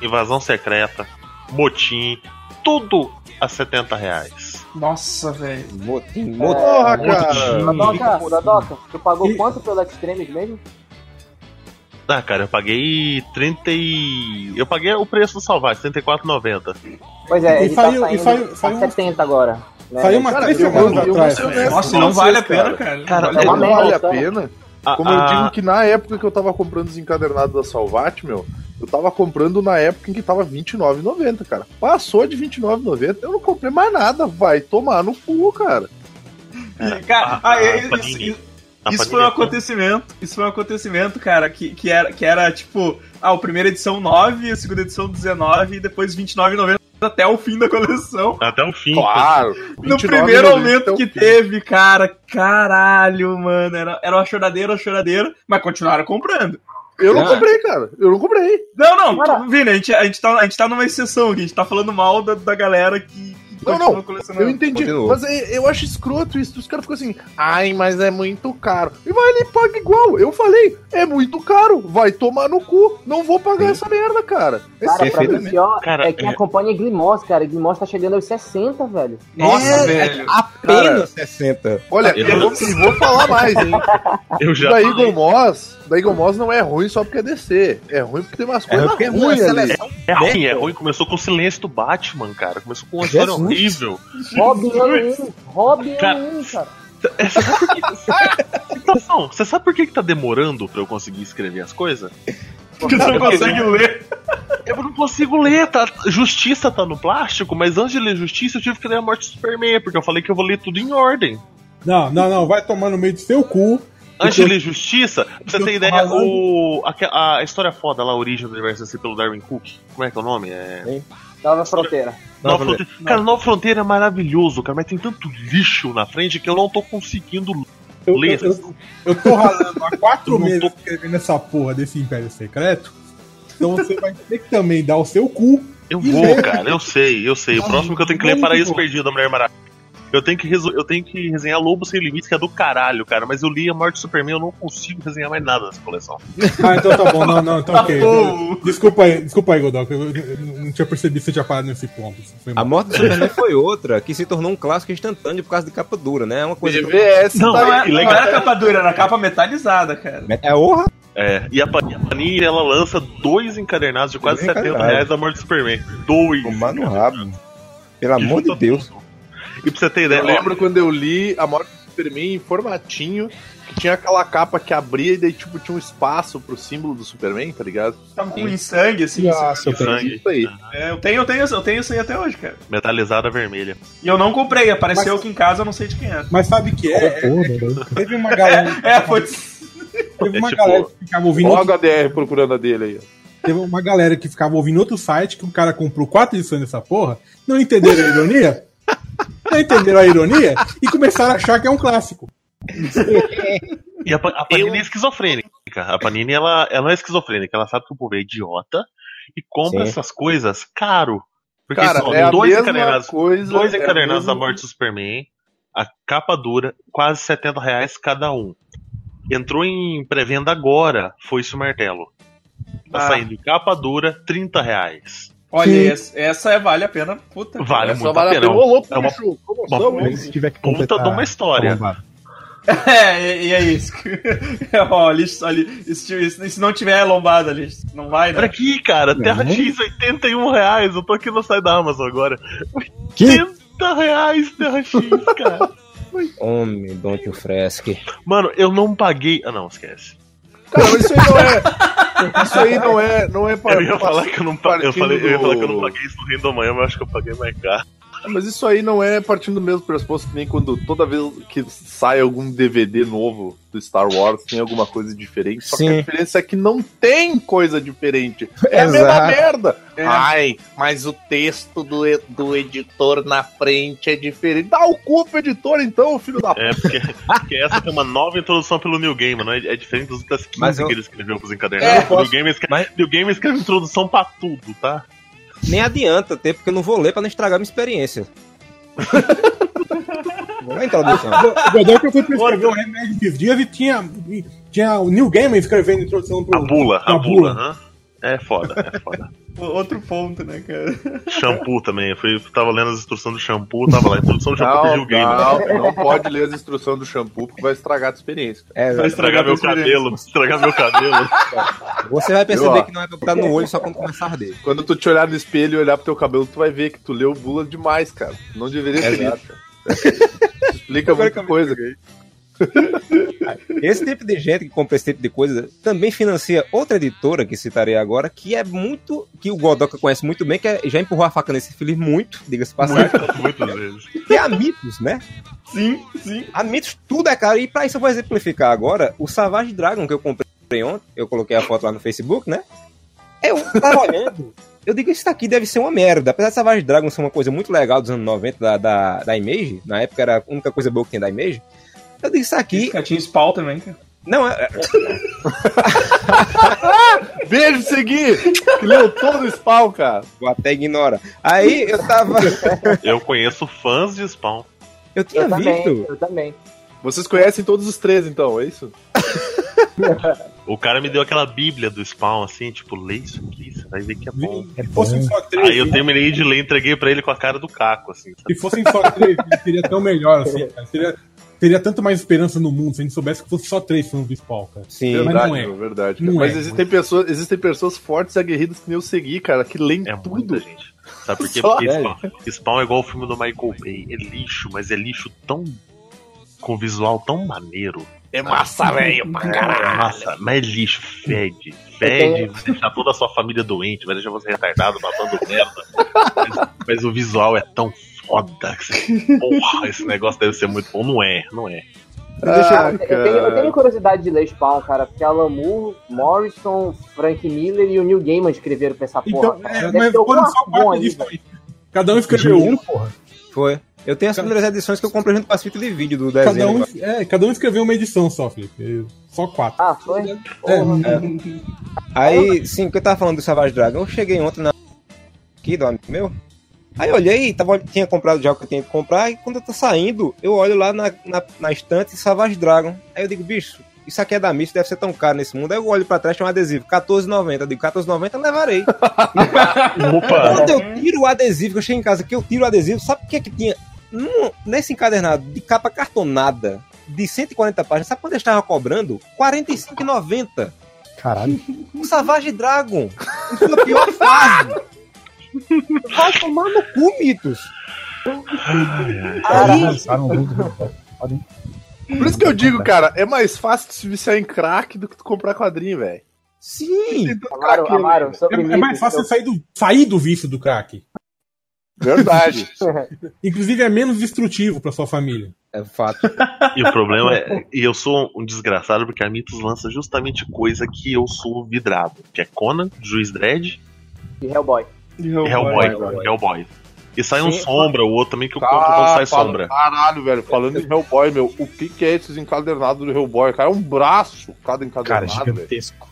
Invasão Secreta, Motim, tudo a 70 reais. Nossa, velho. Motim, motim. Porra, Motim. cara. Dadoca, Dadoca, tu pagou E- quanto pelo Extremes mesmo? Ah, cara, eu paguei 30 e... Eu paguei o preço do Salvage, 34,90. Pois é, E ele saiu- tá e saindo saiu- saiu uma- 70 agora. Né? Saiu uma Cara, três semanas atrás. Nossa, não vale a pena, cara. cara. Cara, Vale é a pena. Não vale a Como eu a- digo que na época que eu tava comprando os encadernados da Salvat, meu, eu tava comprando na época em que tava R$29,90, cara. Passou de R$29,90, eu não comprei mais nada. Vai tomar no cu, cara. E, cara, a- ah, a isso, isso- isso foi um é- acontecimento. Isso foi um acontecimento, cara, que, que, era, que era tipo, ah, a primeira edição 9, a segunda edição 19 e depois 29,90 até o fim da coleção. Até o fim. Claro. No 29,90 primeiro aumento que teve, cara, caralho, mano, era, era uma choradeira, uma choradeira, mas continuaram comprando. Eu não Ah. comprei, cara. Eu não comprei. Não, não, Cara. Vini, a gente, a, gente tá, a gente tá numa exceção aqui, a gente tá falando mal da, da galera que Não, não. Eu entendi, Continuou. mas é- eu acho escroto isso. Os caras ficam assim, ai, mas é muito caro. E vai ali e paga igual. Eu falei, é muito caro, vai tomar no cu. Não vou pagar essa merda, cara. É Cara, pra mim, pior Cara, é que é- acompanha Glimos, cara. Glimos tá chegando aos 60, velho. Nossa, É, velho. Apenas Cara, 60. Olha, Eu- eu vou, vou falar mais, hein? Eu já da. Eagle Moss, da Eagle Moss não é ruim só porque é DC. É ruim porque tem umas É coisas é ruins seleção. É ruim, é ruim. Começou com o silêncio do Batman, cara. Começou com uma história Jesus. Horrível. Robin ano 1. Robin Cara, ano 1, cara. É, Você sabe por que... Atenção, você sabe por que, que tá demorando pra eu conseguir escrever as coisas? Porque você não consegue ler. Eu não consigo ler, tá? Justiça tá no plástico, mas antes de ler Justiça eu tive que ler a Morte do Superman, porque eu falei que eu vou ler tudo em ordem. Não, não, não, vai tomar no meio do seu cu. Antes de ler Justiça, pra você ter ideia, o, a, a história foda lá, a origem do universo assim, pelo Darwin Cook, como é que é o nome? É... Nova Fronteira. Nova Nova Fronteira. Cara, Nova Fronteira é maravilhoso, cara, mas tem tanto lixo na frente que eu não tô conseguindo Eu, ler. eu, eu, eu tô ralando há quatro meses tô- escrevendo essa porra desse Império Secreto. Então você vai ter que também dar o seu cu. Eu vou, lê. cara, eu sei, eu sei. O próximo que eu tenho que ler é Paraíso. Perdido da Mulher Maravilha. Eu tenho, que eu tenho que resenhar Lobo Sem Limites, que é do caralho, cara. Mas eu li a Morte do Superman, eu não consigo resenhar mais nada dessa coleção. Ah, então tá bom, não, não, então ok. bom. Desculpa aí, desculpa aí, Godok. Eu, eu não tinha percebido que você tinha parado nesse ponto. A morte do Superman foi outra, que se tornou um clássico instantâneo por causa de capa dura, né? É uma coisa. BVS Não, tá Não, é, era capa dura, era capa metalizada, cara. É honra. É, e a Pa- a Panini, ela lança dois encadernados de quase Dois 70 encadernados. reais da Morte do Superman. Dois. Tomar no rabo. Pelo amor de Deus. E pra você ter ideia, Eu ó, lembro quando eu li A Morte do Superman em formatinho, que tinha aquela capa que abria e daí tipo tinha um espaço pro símbolo do Superman, tá ligado? Tava com em sangue, assim. Nossa, de tenho. sangue, Isso aí. É, eu tenho, eu tenho, eu tenho isso aí até hoje, cara. metalizada vermelha. E eu não comprei, apareceu Mas- aqui em casa, eu não sei de quem é. Mas sabe que é? é- Porra, teve uma galera, É, foi. teve uma É tipo- galera que ficava ouvindo. Olha o outro- HDR procurando a dele aí. ó. Teve uma galera que ficava ouvindo outro site que o cara comprou quatro edições dessa porra, não entenderam a ironia? Não entenderam a ironia e começaram a achar que é um clássico. E a, a Panini é esquizofrênica. A Panini, ela, ela não é esquizofrênica, ela sabe que o povo é idiota e compra Sim. essas coisas caro. Porque Cara, são é dois mesma encadernados, coisa. dois é a encadernados da mesma- morte do Superman, a capa dura, quase 70 reais cada um. Entrou em pré-venda agora, foi-se o martelo. Tá Ah. saindo capa dura, 30 reais. Olha, essa, essa é vale a pena. Puta. Vale muito vale a pena. louco, É uma bicho, uma? Mas se tiver que Puta de uma história. É, e, e é isso. Ó, e se, e se não tiver lombada ali, não vai, Olha né? aqui, cara, Terra X, 81 reais. Eu tô aqui no site da Amazon agora. Que? 80 reais Terra X, cara. Homem, Don't You Fresque. Mano, eu não paguei. Ah, não, esquece. Cara, isso aí não é. Isso aí não é. Não é para. Eu ia falar que eu não paguei. Eu, falei, eu ia falar que eu não paguei isso no Rei da Manhã, mas acho que eu paguei mais caro. Mas isso aí não é partindo do mesmo pressuposto que nem quando toda vez que sai algum DVD novo do Star Wars tem alguma coisa diferente. Só que Sim. a diferença é que não tem coisa diferente. É a mesma merda. É. Ai, mas o texto do, do editor na frente é diferente. Dá o cu pro editor então, filho da É, porque, porque essa tem uma nova introdução pelo New Game, não é? É diferente das outras 15 Mas eu- que ele escreveu pros encadernados. É, o New Game, escreve, Mas- New Game escreve introdução pra tudo, tá? Nem adianta ter, porque eu não vou ler pra não estragar minha experiência. Vou ler a introdução. O Godok foi pra escrever o remédio esses dias e tinha, tinha o New Gamer escrevendo a introdução pro. A bula, a pra bula. aham. É foda, é foda. Outro ponto, né, cara? shampoo também. Eu fui, tava lendo as instruções do shampoo, tava lá. Introdução do shampoo Não, New Game. não, não pode ler as instruções do shampoo porque vai estragar a tua experiência. É, Vai Estragar meu cabelo, estragar meu cabelo. você vai perceber Eu, que não é pra botar no olho só quando começar a arder. Quando tu te olhar no espelho e olhar pro teu cabelo, tu vai ver que tu leu bula demais, cara. Não deveria Exato. isso, cara. Isso explica muita coisa. Esse tipo de gente que compra esse tipo de coisa também financia outra editora que citarei agora, que é muito. que o Godoka conhece muito bem, que é- já empurrou a faca nesse filho muito, diga-se passagem, Muitas vezes. que é a Mitos, né? Sim, sim. A Mitos tudo é caro. E pra isso eu vou exemplificar agora o Savage Dragon que eu comprei ontem. Eu coloquei a foto lá no Facebook, né? Eu tava olhando. Eu digo, isso daqui deve ser uma merda. Apesar de Savage Dragon ser uma coisa muito legal dos anos 90 da, da, da Image, na época era a única coisa boa que tinha da Image. Eu digo, isso aqui Tinha spawn também, cara. Não, é, Beijo, Segui! Que leu todo o spawn, cara. o até ignora. Aí eu tava. Eu conheço fãs de Spawn. Eu tinha Eu também, visto. eu também. Vocês conhecem todos os três, então, é isso? O cara me deu aquela bíblia do Spawn, assim, tipo, lê isso aqui, você vai ver que é bom. É Se fossem bom. só três, Aí eu terminei de ler, entreguei pra ele com a cara do Caco, assim, sabe? se fossem só três, seria tão melhor assim, cara. Seria, teria tanto mais esperança no mundo se a gente soubesse que fosse só três fãs do Spawn, cara. Sim. Mas Verdade, não é. verdade. Não Mas é. existem, pessoas, existem pessoas fortes e aguerridas que nem eu segui, cara, que leem É tudo. muita gente. Sabe por quê? Só, Porque. Spawn, Spawn é igual o filme do Michael Bay. É lixo, mas é lixo tão. com visual tão maneiro. É massa, velho, pra caralho. Nossa, mas é lixo, fede. Fede, vai deixar toda a sua família doente, vai deixar você retardado, babando merda. Mas, mas o visual é tão foda. Porra, esse negócio deve ser muito bom. Não é, não é. Ah, eu, tenho, eu tenho curiosidade de ler Spawn, cara, porque Alan Moore, Morrison, Frank Miller e o Neil Gaiman escreveram pra essa porra. Então, é, mas foram só quatro velho. Cada um escreveu um. porra. Foi. Eu tenho as primeiras edições que eu comprei junto com as fitas de vídeo do desenho. Cada um, é, cada um escreveu uma edição só, Felipe. Só quatro. Ah, foi? É, Porra. Aí, sim, que eu tava falando do Savage Dragon, eu cheguei ontem na. aqui do amigo meu. Aí eu olhei, tava, tinha comprado já o que eu tinha que comprar, e quando eu tô saindo, eu olho lá na, na, na estante Savage Dragon. Aí eu digo, bicho, isso aqui é da Miss, deve ser tão caro nesse mundo. Aí eu olho pra trás, tem um adesivo, 14,90. Eu digo, 14,90 eu levarei. Opa! Quando eu tiro o adesivo, que eu chego em casa, que eu tiro o adesivo, sabe o que é que tinha? Num- nesse encadernado de capa cartonada de 140 páginas, sabe quando eu estava cobrando? R$ 45,90. Caralho. O Savage Dragon. Sua pior fase. Vai tomar no cu, Mitos. Aí. Podem- Por isso que eu digo, cara, é mais fácil se viciar em crack do que tu comprar quadrinho, velho. sim. Amaro, Amaro, sobre É, é mais fácil eu- sair do, sair do vício do crack. Verdade. Inclusive é menos destrutivo pra sua família. É fato. E o problema é. E eu sou um desgraçado porque a Mitos lança justamente coisa que eu sou vidrado. Que é Conan, Juiz Dredd de Hellboy. E Hellboy. Hellboy. E sai um Sim. sombra, o outro também que eu compro quando sai fala- sombra. Caralho, velho. Falando em Hellboy, meu, o que, que é esses encadernados do Hellboy? Cara, é um braço cada Cara, encadernado, velho. gigantesco.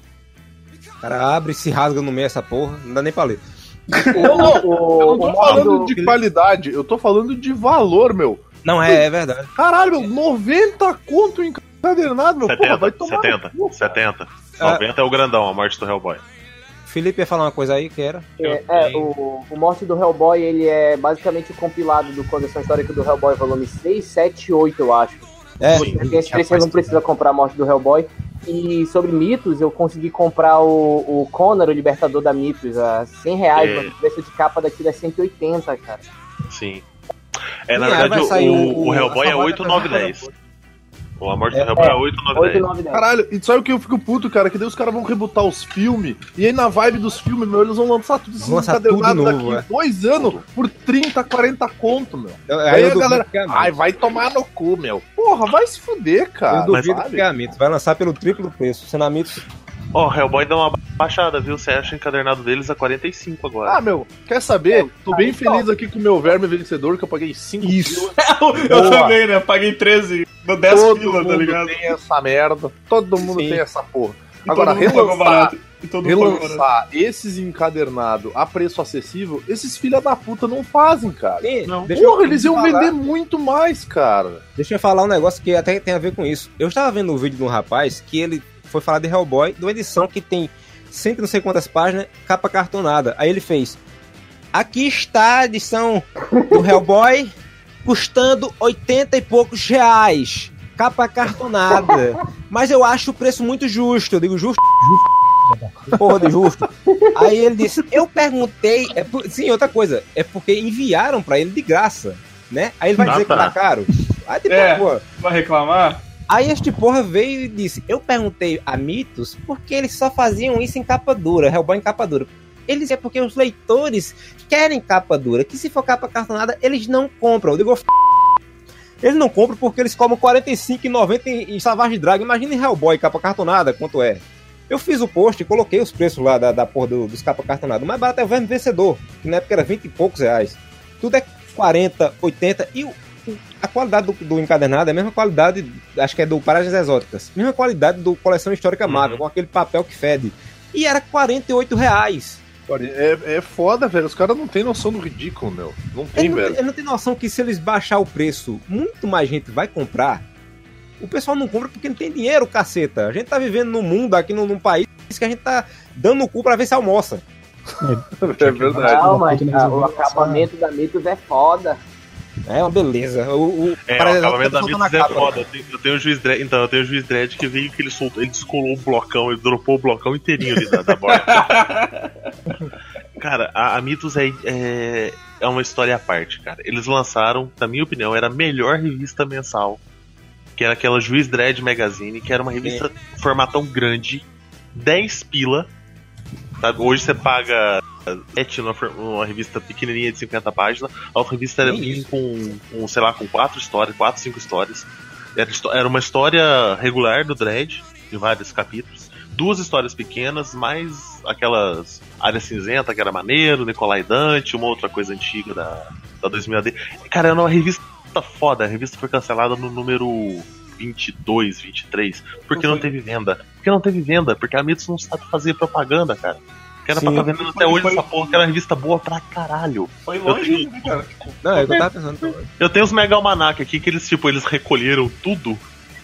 O cara abre e se rasga no meio essa porra. Não dá nem pra ler. Não, não, eu O, não o tô falando de qualidade, eu tô falando de valor, meu. Não, é, é verdade. Caralho, meu, 90 conto encadernado, meu. Porra, vai 70, tomar 70, no cu, 70. Ah. 90 é o grandão, a morte do Hellboy. Felipe ia falar uma coisa aí que era. É, é o, o Morte do Hellboy, ele é basicamente o compilado do coleção histórica do Hellboy, volume 6, 7 e 8, eu acho. É, você tem esse preço, não precisa comprar a Morte do Hellboy. E sobre mitos, eu consegui comprar o, o Connor, o Libertador da Mitos, a 100 reais, é. o preço de capa daquilo é daqui 180, cara. Sim. É, na e verdade, o, o, o, Hellboy é 8,910. O A Morte do Hellboy é 8, 9, 8, 10. 9, 10. Caralho, e sabe o que eu fico puto, cara? Que daí os caras vão rebutar os filmes, e aí na vibe dos filmes, meu, eles vão lançar tudo isso lançar tudo novo, daqui é. dois anos por 30, 40 conto, meu. Aí, Aí eu a galera, que é ai, vai tomar no cu, meu. Porra, vai se fuder, cara. Eu duvido que é a Mitos. Vai lançar pelo triplo preço. Sendo a Mitos. Ó, o Hellboy dá uma baixada, viu? Você acha o encadernado deles a 45 agora. Ah, meu, quer saber? Tô bem feliz aqui com o meu verme vencedor, que eu paguei 5 Isso. Eu também, né? Paguei 13, dou 10 Todo pila, mundo tá ligado? tem essa merda. Todo mundo Sim. tem essa porra. E Agora, todo mundo relançar. E todo mundo relançar esses encadernados a preço acessível, esses filha da puta não fazem, cara. Sim, Não. Deixa eu- Porra, eles iam falar. vender muito mais, cara. Deixa eu falar um negócio que até tem a ver com isso. Eu estava vendo um vídeo de um rapaz que ele foi falar de Hellboy, de uma edição que tem cento e não sei quantas páginas, capa cartonada. Aí ele fez: Aqui está a edição do Hellboy, custando 80 e poucos reais. Capa cartonada. Mas eu acho o preço muito justo. Eu digo, justo? Justo. Porra de justo. Aí ele disse: Eu perguntei. É por- Sim, outra coisa. É porque enviaram pra ele de graça. Né? Aí ele vai Ah, dizer que tá. tá caro. Aí tipo, É. pô, Vai reclamar? Aí este porra veio e disse: Eu perguntei a Mitos porque eles só faziam isso em capa dura, Hellboy em capa dura. Ele disse: É porque os leitores querem capa dura, que se for capa cartonada, eles não compram. Eu digo: "F***". Eles não compram porque eles cobram R$ 45,90 em, em Savage Dragon. Imagina em Hellboy, capa cartonada, quanto é. Eu fiz o post e coloquei os preços lá da, da porra do- dos capa cartonada. O mais barato é o Verme Vencedor, que na época era 20 e poucos reais. Tudo é 40, 80 e o, A qualidade do, do encadernado é a mesma qualidade, acho que é do Paragens Exóticas. Mesma qualidade do Coleção Histórica Marvel, com aquele papel que fede. E era 48 reais. É, é foda, velho. Os caras não têm noção do ridículo, meu. Não tem, Ele não, velho. ele não tem noção que se eles baixar o preço, muito mais gente vai comprar. O pessoal não compra porque não tem dinheiro, caceta. A gente tá vivendo num mundo aqui, num, num país que a gente tá dando o cu pra ver se almoça. É verdade. Não, mas ah, o acabamento da Mitos é foda. É uma beleza. O, o É, o Paragens acabamento da Mitos é foda. Eu tenho, eu tenho o juiz Dredd. Então, eu tenho o juiz Dredd que veio que ele soltou, ele descolou o blocão, ele dropou o blocão inteirinho ali da, da borda. cara, a, a Mitos é, é, é uma história à parte, cara. Eles lançaram, na minha opinião, era a melhor revista mensal. Que era aquela Juiz Dredd Magazine, que era uma revista formatão grande, 10 pila. Sabe? Hoje você paga 7 numa, for- numa revista pequenininha de 50 páginas, a outra revista era com, com, sei lá, com 4 histórias, 4, 5 histórias. Era, era uma história regular do Dredd, de vários capítulos. Duas histórias pequenas, mais aquelas área cinzenta, que era maneiro, Nicolai Dante, uma outra coisa antiga da, da 2000 AD. Cara, era uma revista foda. A revista foi cancelada no número 22, 23, porque não, teve venda. Porque não teve venda, porque a Mitos não sabe fazer propaganda, cara. Que era Sim. pra estar vendendo até hoje foi- essa porra, que era uma revista boa pra caralho. Foi Eu longe, tenho- né, cara? Não, é o que eu tava pensando. Eu tenho os Mega Almanac aqui que eles, tipo, eles recolheram tudo,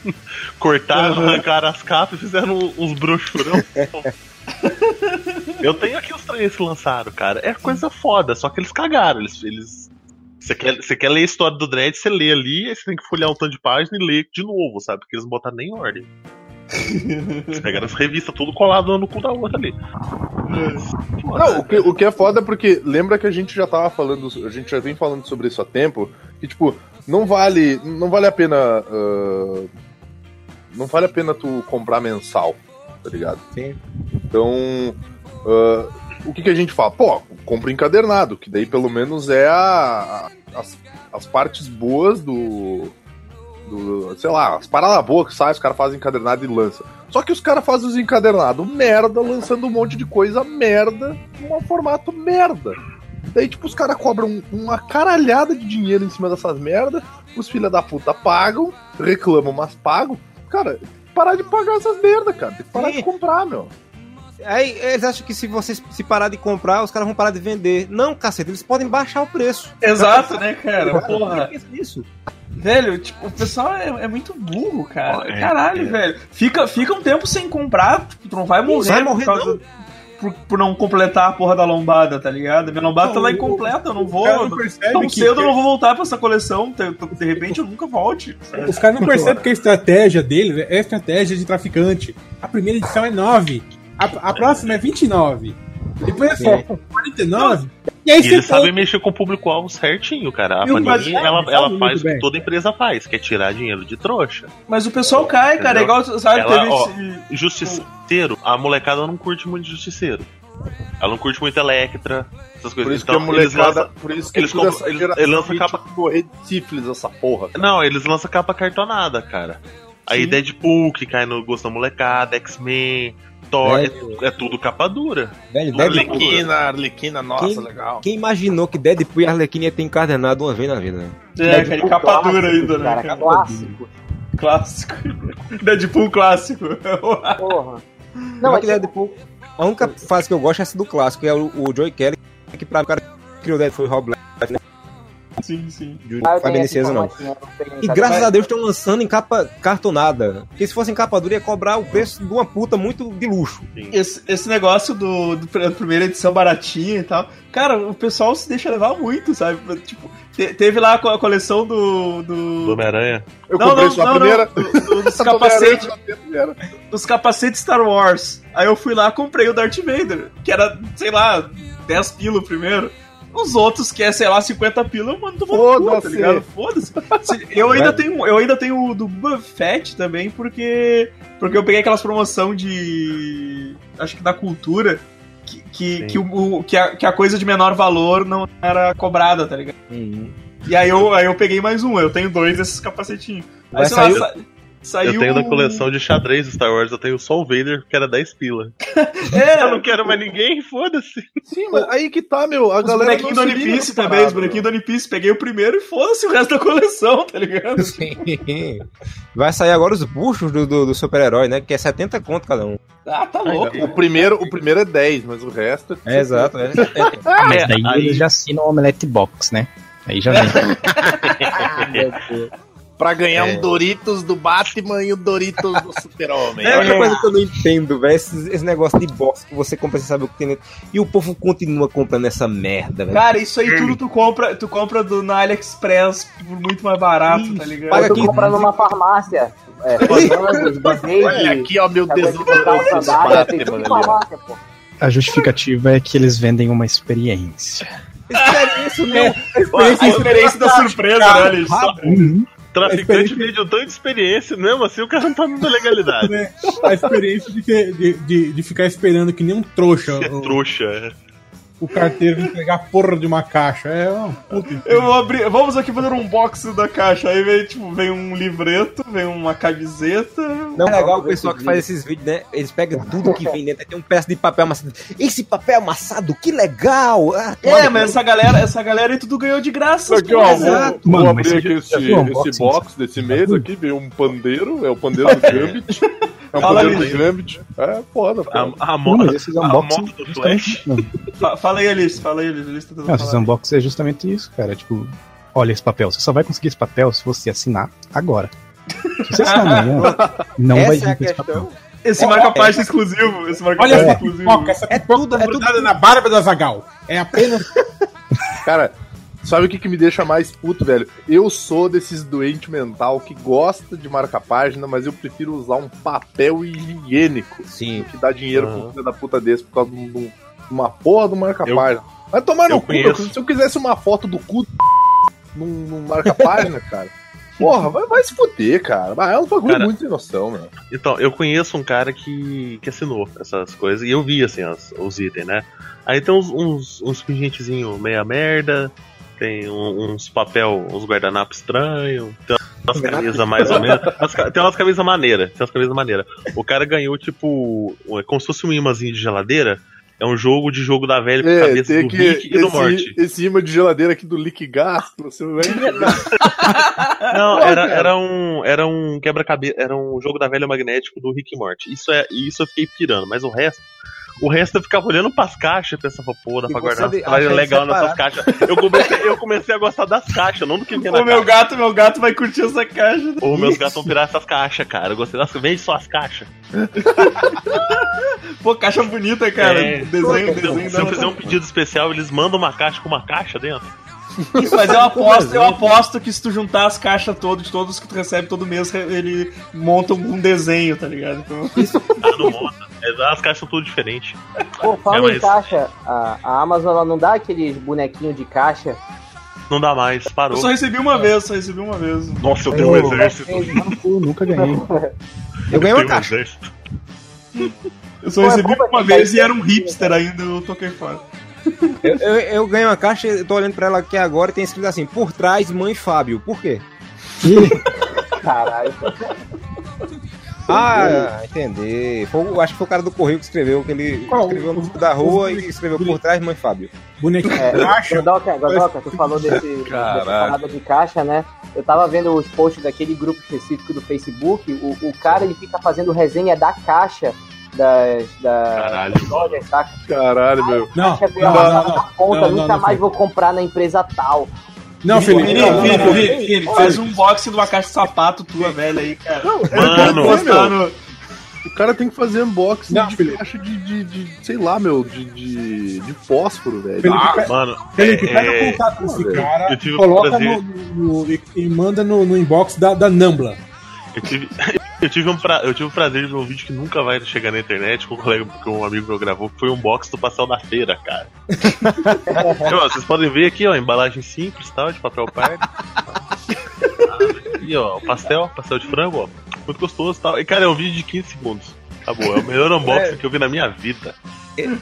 cortaram, Uhum. arrancaram as capas e fizeram uns brochurão. Eu tenho aqui os três que lançaram, cara. É coisa foda, só que eles cagaram. Eles. eles... Você quer, você quer ler a história do Dredd, você lê ali, aí você tem que folhear um tanto de página e ler de novo, sabe? Porque eles não botaram nem em ordem. Eles pegaram as revistas tudo colado no cu da outra ali. Não, o que, o que é foda é porque lembra que a gente já tava falando, a gente já vem falando sobre isso há tempo, que tipo, não vale, não vale a pena, ah, não vale a pena tu comprar mensal, tá ligado? Sim. Então, ah, o que que a gente fala? Pô, compra encadernado, que daí pelo menos é a, a- as, as partes boas do, do, sei lá, as paradas boas que saem, os caras fazem encadernado e lançam. Só que os caras fazem os encadernados merda, lançando um monte de coisa merda, num formato merda. Daí, tipo, os caras cobram uma caralhada de dinheiro em cima dessas merda, os filha da puta pagam, reclamam, mas pagam. Cara, parar de pagar essas merda, cara. Tem que parar Sim. de comprar, meu. Aí eles acham que se vocês se parar de comprar, os caras vão parar de vender. Não, cacete, eles podem baixar o preço. Exato, né, cara? Porra. Pensa nisso. Velho, tipo, o pessoal é, é muito burro, cara. É, Caralho, é. velho. Fica, fica um tempo sem comprar, tipo, tu não vai morrer, vai morrer, por, causa, por, por não completar a porra da lombada, tá ligado? Minha lombada tá lá incompleta, eu não vou. não percebe tão que- cedo eu não vou voltar pra essa coleção. De, repente eu nunca volte. Os caras não percebem que a estratégia deles é a estratégia de traficante. A primeira edição é 9. A, a próxima é 29. Depois é só 49. E aí E você eles sabem mexer com o público-alvo certinho, cara. A Panini, ela, ela faz o bem. que toda empresa faz, que é tirar dinheiro de trouxa. Mas o pessoal cai, cara. É igual, sabe, Ela, teve ó, esse. Justiceiro, a molecada não curte muito Justiceiro. Ela não curte muito Electra, essas Por coisas. isso que a então, eles molecada. lançam- Por isso que eles compram- essa eles- eles lançam de capa- morrer de sífilis, essa porra. Não, eles lançam capa cartonada, cara. Aí Sim. Deadpool, que cai no gosto da molecada, X-Men, Thor, é, Velho. é tudo capa dura. Velho, Tudo Deadpool- Arlequina, Arlequina, nossa, Quem- legal. Quem imaginou que Deadpool e Arlequina ia ter encardenado uma vez na vida, né? É, aquele capa dura ainda, né? Cara, cara? clássico. Clássico. Deadpool clássico. Porra. Não, é mas que Deadpool. A única fase que eu gosto é essa do clássico, que é o, o Joey Kelly, que pra mim o cara que criou Deadpool foi o Rob Liefeld, né? Sim, sim. De Ah, eu tenho Fabiano essa Cieza, não. E graças a Deus estão lançando em capa cartonada. Porque se fosse em capa dura ia cobrar o preço de uma puta muito de luxo. Esse, esse negócio do, do da primeira edição baratinha e tal, cara, o pessoal se deixa levar muito, sabe? Tipo, te- teve lá a co- a coleção do. Do do Homem-Aranha. Eu Não, comprei não, sua não, primeira. não, do- dos Essa capacetes, dos capacetes Star Wars. Aí eu fui lá comprei o Darth Vader, que era, sei lá, 10 pila primeiro. Os outros, que é, sei lá, 50 pila, eu mando tomar no cu, tá ligado? Foda-se. Se- Eu ainda tenho, eu ainda tenho o do Boba Fett também, porque porque eu peguei aquelas promoção de acho que da cultura que que, que, o, o- que, a, que a coisa de menor valor não era cobrada, tá ligado? Uhum. E aí eu, aí eu peguei mais um, eu tenho dois desses capacetinhos. Aí, Vai sei lá, sair- sa- Saiu... Eu tenho da coleção de xadrez do Star Wars, eu tenho só o Vader, que era 10 pila. É, Eu não quero mais ninguém, foda-se. Sim, mas aí que tá, meu. A os galera bonequinhos do One Piece também, os bonequinhos do One Piece. Peguei o primeiro e foda-se o resto da coleção, tá ligado? Sim. Vai sair agora os buchos do, do, do super-herói, né? Que é 70 conto cada um. Ah, tá louco. O primeiro, o primeiro é 10, mas o resto é. É, exato, é 70. Ah, mas É, daí aí- eles já assinam o Omelette Box, né? Aí já vem. Pra ganhar É. um Doritos do Batman e o Doritos do Super-Homem. É outra coisa que eu não entendo, velho. Esse, esse negócio de box que você compra, você sabe o que tem dentro. E o povo continua comprando essa merda, velho. Cara, isso aí tudo tu compra, tu compra do, na AliExpress por muito mais barato, tá ligado? paga Tu aqui. compra numa farmácia. É, Olha aqui, ó, meu cabeça de desodorante calça do sandália, tem Batman tudo em ali, ó. farmácia, pô. A justificativa é que eles vendem uma experiência. Experiência não. A experiência da surpresa, né? Uhum. Traficante um tanto de experiência, mesmo assim o cara não tá dando legalidade. né? A experiência de, ter- de, de, de ficar esperando que nem um trouxa É trouxa. é. O carteiro entregar a porra de uma caixa. É uma puta. Eu vou abrir. Vamos aqui fazer um unboxing da caixa. Aí vem, tipo, vem um livreto, vem uma camiseta. Não é legal o pessoal que faz esses vídeos, né? Eles pegam tudo que vem dentro. Tem um pedaço de papel amassado. Esse papel amassado, que legal! Ah, É, mas essa galera, essa galera aí tudo ganhou de graça. Aqui, ó, vou, Exato. vou abrir aqui esse, unboxing? esse box desse mês aqui, veio um pandeiro, é o pandeiro do Gambit. É um Fala pandeiro do Gambit. É foda, foda. A, a, esses a unboxing. moto do Flash. Fala aí, Alice, fala aí, Alice. Alice tá tentando não, esses unboxing é justamente isso, cara. Tipo, olha esse papel. Você só vai conseguir esse papel se você assinar agora. Se você assinar amanhã, não vai essa é a vir com esse questão. papel. Esse marca-página exclusivo. Esse Olha marca-página essa exclusivo. pipoca, essa É pipoca tudo- tá é tudo- na barba da Zagal. É apenas. Cara, sabe o que, que me deixa mais puto, velho? Eu sou desses doente mental que gosta de marca-página, mas eu prefiro usar um papel higiênico Sim. que dá dinheiro Aham. pro filho da puta desse por causa um- de um- uma porra do marca-página. Vai tomar no cu, se eu quisesse uma foto do cu num, num marca-página, cara. Porra, vai, vai se fuder, cara. Ah, É um bagulho Cara, muito sem noção, meu. Então, eu conheço um cara que, que assinou essas coisas e eu vi, assim, as- os itens, né? Aí tem uns, uns, uns pingentezinhos meia merda, tem um- uns papel, uns guardanapos estranhos, tem umas camisas mais ou menos. umas tem umas camisas maneiras, tem umas camisas maneiras. O cara ganhou, tipo, é como se fosse um imãzinho de geladeira. É um jogo de jogo da velha com É, cabeça do que. Rick e do Morty. Esse, esse imã de geladeira aqui do Lick Gas, você vai. Não, era, era um, era um quebra-cabeça, era um jogo da velha magnético do Rick e Morty. Isso é, isso eu fiquei pirando, mas o resto, o resto eu ficava olhando pras caixas e pensava, pô, dá E pra guardar acha legal nessas caixas. Eu comecei, eu comecei a gostar das caixas, não do que vinha na Ô, meu caixa. gato, meu gato vai curtir essa caixa. Ô, meus gatos vão pirar essas caixas, cara. Eu gostei das Vende só as caixas. Pô, caixa bonita, cara. É. Desenho, Se, desenho se eu fizer um pedido especial, eles mandam uma caixa com uma caixa dentro. Mas eu aposto, eu aposto que se tu juntar as caixas todas, de todos que tu recebe todo mês, ele monta um desenho, tá ligado? Então, Ah, não monta. É, As caixas são tudo diferentes. Pô, falando É, mas- em caixa, a, a Amazon ela não dá aqueles bonequinhos de caixa. Não dá mais, eu parou. só recebi uma vez, só recebi uma vez. Nossa, eu tenho um exército. Eu nunca ganhei. Eu ganhei uma um caixa. exército. Eu só é recebi uma vez e era um hipster ainda, eu toquei fora. Eu, eu, eu ganhei uma caixa, eu tô olhando pra ela aqui agora e tem escrito assim: por trás, mãe Fábio. Por quê? Caralho. Ah, entendi. Foi, acho que foi o cara do correio que escreveu, que ele Qual? escreveu no da rua e escreveu por trás, mãe Fábio. Bonequinho É. Godoka, Godoka, tu falou desse, dessa Caralho. parada de caixa, né? Eu tava vendo os posts daquele grupo específico do Facebook. O, o cara ele fica fazendo resenha da caixa das, da, Caralho. das lojas, tá? Caralho, meu. Não, não, não, na não. conta, Não, nunca não, não, mais Felipe. vou comprar na empresa tal. Não, Felipe. Felipe, não, não, Felipe, não. Felipe, Felipe, faz um unboxing de uma caixa de sapato tua velha aí, cara. Mano, Postar no- O cara tem que fazer unboxing Não, de Felipe. caixa de, de, de- sei lá, meu, de, de, de fósforo, velho. Felipe, Ah, pe- mano. Felipe, pega é, o contato desse velho. cara, Eu tive o coloca no, no- e, e manda no, no inbox da, da Nambla. Eu tive, eu, tive um pra, eu tive o prazer de ver um vídeo que nunca vai chegar na internet, com um colega que um amigo meu gravou, que foi um box do pastel da feira, cara. Então, ó, vocês podem ver aqui, ó, embalagem simples, tal, de papel pardo. E ó, pastel, pastel de frango, ó, muito gostoso, tal. E cara, é um vídeo de 15 segundos. Acabou, é o melhor unboxing que eu vi na minha vida.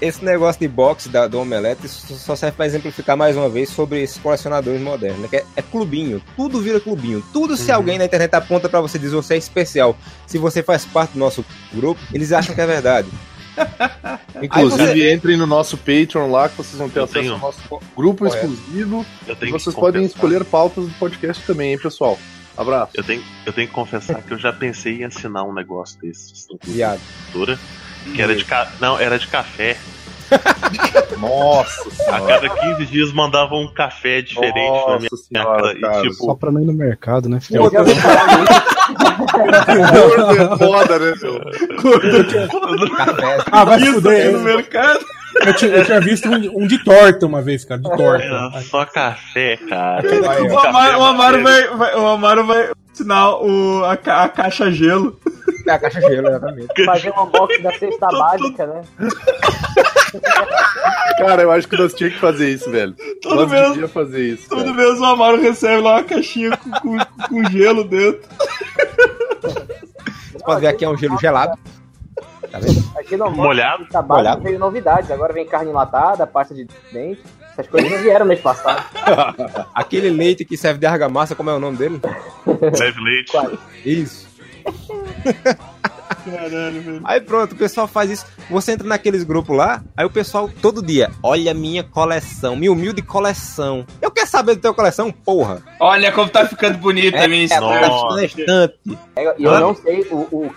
Esse negócio de boxe da, do Omelete só serve pra exemplificar mais uma vez sobre esses colecionadores modernos, né? Que é, é clubinho, tudo vira clubinho. Tudo se alguém na internet aponta pra você dizer você é especial, se você faz parte do nosso grupo, eles acham que é verdade. Inclusive, Aí entrem no nosso Patreon lá, que vocês vão ter Eu acesso tenho. ao nosso grupo Correto. exclusivo. Eu E vocês podem escolher pautas do podcast também, hein, pessoal? Abraço. Eu tenho, eu tenho que confessar que eu já pensei em assinar um negócio desses. Viado. Que era de ca... Não, era de café. Nossa A senhora. cada 15 dias mandavam um café diferente na minha Nossa senhora, casa. cara. E tipo, Só pra não ir no mercado, né, filho? Eu. Gordo é foda, né, meu? Café. Ah, vai Isso fuder. aí no Eu, mercado. eu tinha, eu tinha visto um, um de torta uma vez, cara. De torta. era só café, cara. O. Amaro, o Amaro vai, vai- o Amaro vai ensinar o, a, a caixa gelo. É a caixa gelo, exatamente. Fazer um unboxing da cesta básica, né? Cara, eu acho que nós tínhamos que fazer isso, velho. Todo nós mês- devíamos fazer isso. Todo mês o Amaro recebe lá uma caixinha com, com, com gelo dentro. Você pode ver aqui é um gelo gelado. Tá vendo? Aqui no Molhado? Básica Molhado. veio novidades. Agora vem carne enlatada, pasta de dente. Essas coisas não vieram mês passado. Aquele leite que serve de argamassa, como é o nome dele? Leve leite. Quase. Isso. Caralho, velho. Aí pronto, o pessoal faz isso. Você entra naqueles grupos lá, aí o pessoal todo dia, olha a minha coleção, minha humilde coleção. Eu quero saber da tua coleção, porra. Olha como tá ficando bonita a minha É, história. tá estante. É, E eu não sei, o, o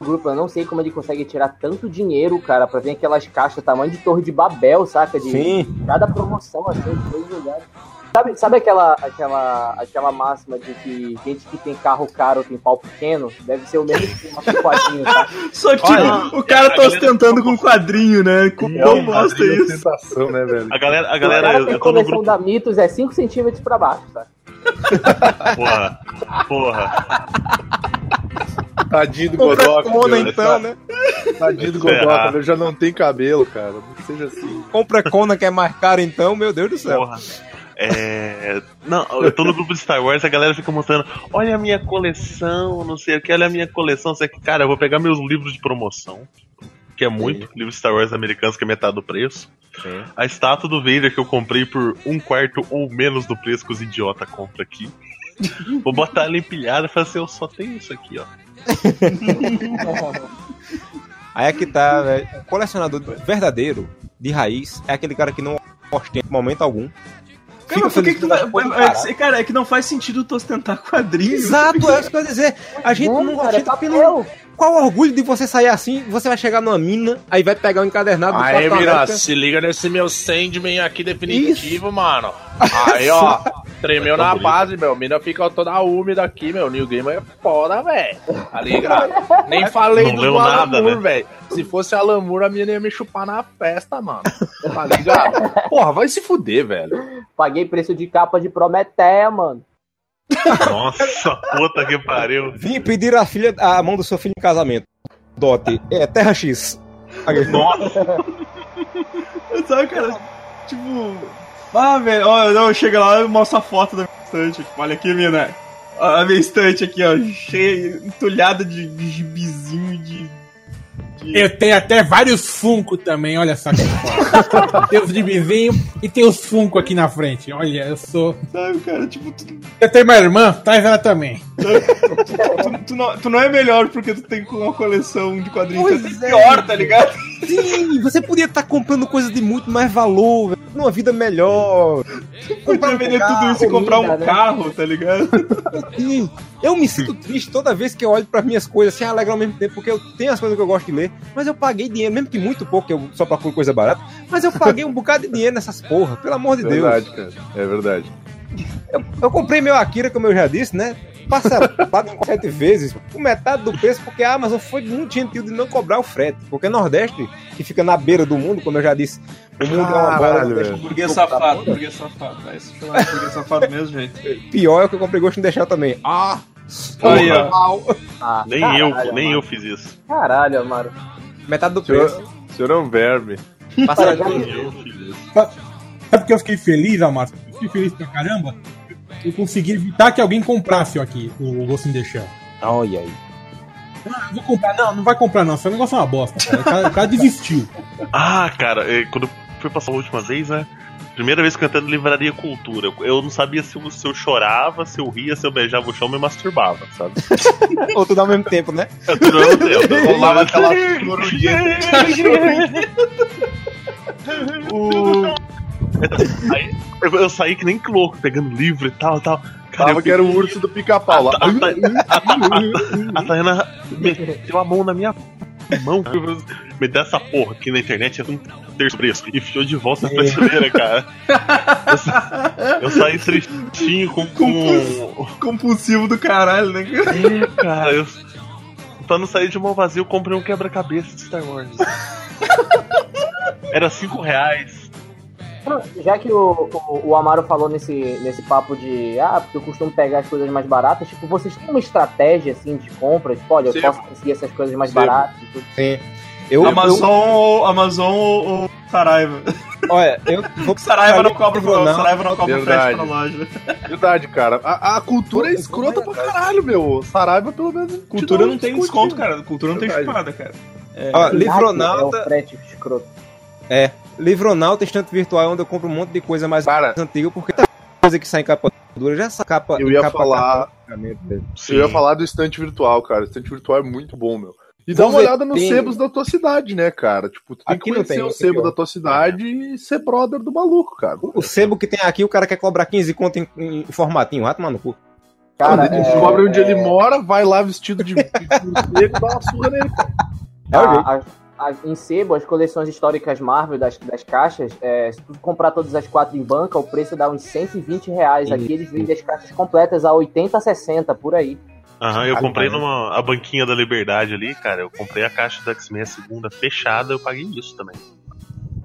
grupo, eu não sei como ele consegue tirar tanto dinheiro, cara, pra ver aquelas caixas tamanho de torre de Babel, saca? De Sim. cada promoção, assim, de dois lugares. Sabe, sabe aquela, aquela, aquela máxima de que gente que tem carro caro tem pau pequeno? Deve ser o mesmo esquema com quadrinho, tá? Só que Olha, o cara tá ostentando com quadrinho, né? Como É não um gosta quadrinho isso? né, velho? A galera, a o galera cara eu, tem eu tô no coleção grupo. da Mitos é 5 centímetros pra baixo, tá? Porra. Porra. Tadinho do Compra meu. então, né? Tadinho do é errado. velho. Já não tem cabelo, cara. Não seja assim. Compra Kona que é mais caro então, meu Deus do céu. Porra. É. Não, eu tô no grupo de Star Wars, a galera fica mostrando, olha a minha coleção, não sei o que, olha a minha coleção, sei que, cara, eu vou pegar meus livros de promoção, que é muito, livros de Star Wars americanos, que é metade do preço. Sim. A estátua do Vader que eu comprei por um quarto ou menos do preço que os idiota compram aqui. Vou botar ela empilhada e falar assim, eu só tenho isso aqui, ó. Aí é que tá, velho. O colecionador verdadeiro, de raiz, é aquele cara que não ostenta em momento algum. Cara, por que que tu vai- é, é, Cara, é que não faz sentido tu ostentar quadrinho. Exato, é isso que eu ia dizer. A gente Não, não cara, é ostenta pelo... Qual o orgulho de você sair assim? Você vai chegar numa mina, aí vai pegar um encadernado do Aí, Mira, se liga nesse meu Sandman aqui definitivo, mano. Aí, ó, tremeu na base, meu. Mina fica toda úmida aqui, meu. New Game é foda, velho. Tá ligado? Nem falei Não do nada, Moore, né? velho. Se fosse Alan Moore, a mina ia me chupar na festa, mano. Tá ligado? Porra, vai se fuder, velho. Paguei preço de capa de Prometeia, mano. Nossa, puta que pariu. Vim pedir a filha, a mão do seu filho em casamento. Dote, é Terra X. Nossa, Sabe, cara? Tipo. Ah, velho, ó, não, chega lá e mostra a foto da minha estante. Tipo, olha aqui, mina. A minha estante aqui, ó, cheia, entulhada de, de gibizinho, de. Eu tenho até vários Funko também, olha só que foda. tem os de vizinho e tem os Funko aqui na frente. Olha, eu sou. Sabe, cara? Tipo, tu, Eu tenho uma irmã, traz ela também. tu, tu não, tu não é melhor porque tu tem uma coleção de quadrinhos. Pois tu é é. pior, tá ligado? Sim, você podia estar comprando coisas de muito mais valor, velho, numa vida melhor. Podia vender carro, tudo isso e comprar um né? carro, tá ligado? Sim. Eu me sinto triste toda vez que eu olho para minhas coisas sem alegrar ao mesmo tempo, porque eu tenho as coisas que eu gosto de ler, mas eu paguei dinheiro, mesmo que muito pouco, eu só procuro coisa barata, mas eu paguei um bocado de dinheiro nessas porra, pelo amor de Deus. Verdade, cara. É verdade. Eu comprei meu Akira, como eu já disse, né? Parcelado em sete vezes, por metade do preço, porque a Amazon foi muito gentil de não cobrar o frete. Porque Nordeste, que fica na beira do mundo, como eu já disse, o mundo é uma bola. Velho. Burguês safado, burguês safado. Chamar de burguês safado do mesmo jeito. Pior é o que eu comprei gosto de deixar também. Ah! Aí. Ah, nem caralho, eu, nem Amaro. eu fiz isso. Caralho, Amaro. Metade do preço. Senhor, senhor é um verme. Passa já- Nem eu fiz isso. Sabe porque eu fiquei feliz, Amaro? Fiquei feliz pra caramba. Eu consegui evitar que alguém comprasse aqui o Ghost in the Shell. Olha aí. Ah, vou comprar. Não, não vai comprar não. Esse negócio é uma bosta, cara. O cara, o cara desistiu. Ah, cara, é, quando eu fui passar a última vez, né? Primeira vez que eu entrei na livraria Cultura, eu não sabia se eu, se eu chorava, se eu ria, se eu beijava o chão, me masturbava, sabe? Ou tudo ao mesmo tempo, né? Eu tudo ao mesmo tempo. Eu rolava aquela O- Aí, eu, eu saí que nem louco, pegando livro e tal, tal. Cara, Tava eu que era o urso do pica-pau lá. A, a, a, a Tayana meteu a mão na minha mão. Me deu essa porra aqui na internet, é um terço preço. E enfiou de volta na prateleira, cara. Eu, sa- eu saí tristinho com. com... Compulsivo do caralho, né? cara? É, cara, eu. Pra não sair de mão vazia, eu comprei um quebra-cabeça de Star Wars. Era 5 reais. Já que o, o, o Amaro falou nesse, nesse papo de ah, porque eu costumo pegar as coisas mais baratas, tipo, vocês têm uma estratégia assim de compra? Tipo, olha, eu Sim. posso conseguir essas coisas mais Sim. baratas e tudo. Sim. Eu, Amazon, ou- Amazon ou, Saraiva. eu, olha, eu vou Saraiva não cobra, Não, não. Saraiva não cobra frete loja. Verdade, cara. A, a cultura é escrota pra caralho, meu. Saraiva, pelo menos. te Cultura não tem desconto, cara. Cultura não tem Verdade. chupada, cara. Ó, É Livronauta, o frete escroto. é, Livronauta, estante virtual, é onde eu compro um monte de coisa mais Cara, antiga, porque tem coisa que sai em capa dura, já essa capa. eu ia capa falar. capa- Eu ia falar do estante virtual, cara. O estante virtual é muito bom, meu. E dá Vamos uma ver, olhada nos tem- sebos da tua cidade, né, cara? Tipo, tu tem Aqui que conhecer tem, o sebo da tua cidade e ser brother do maluco, cara. O sebo que tem aqui, o cara quer cobrar 15 conto em, em formatinho, vai tomar no cu. Cara, ele é, descobre onde é, ele mora, vai lá vestido de de morcego e dá uma surra nele. É o jeito. Em sebo, as coleções históricas Marvel das, das caixas, é, se tu comprar todas as quatro em banca, o preço dá uns 120 reais. Aqui eles vendem as caixas completas a 80, 60, por aí. Aham, eu comprei numa a banquinha da Liberdade ali, cara. Eu comprei a caixa da X-Men segunda fechada, eu paguei isso também.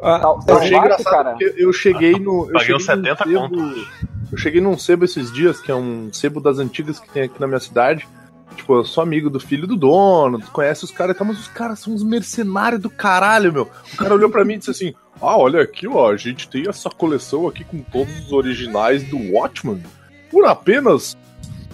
Ah, Tal- Eu achei engraçado cara. eu cheguei no. Eu Paguei uns cheguei num 70 sebo- conto. Eu cheguei num sebo esses dias, que é um sebo das antigas que tem aqui na minha cidade. Tipo, eu sou amigo do filho do dono, tu conhece os caras e tal, mas os caras são uns mercenários do caralho, meu. O cara olhou pra mim e disse assim: Ah, olha aqui, ó, a gente tem essa coleção aqui com todos os originais do Watchman por apenas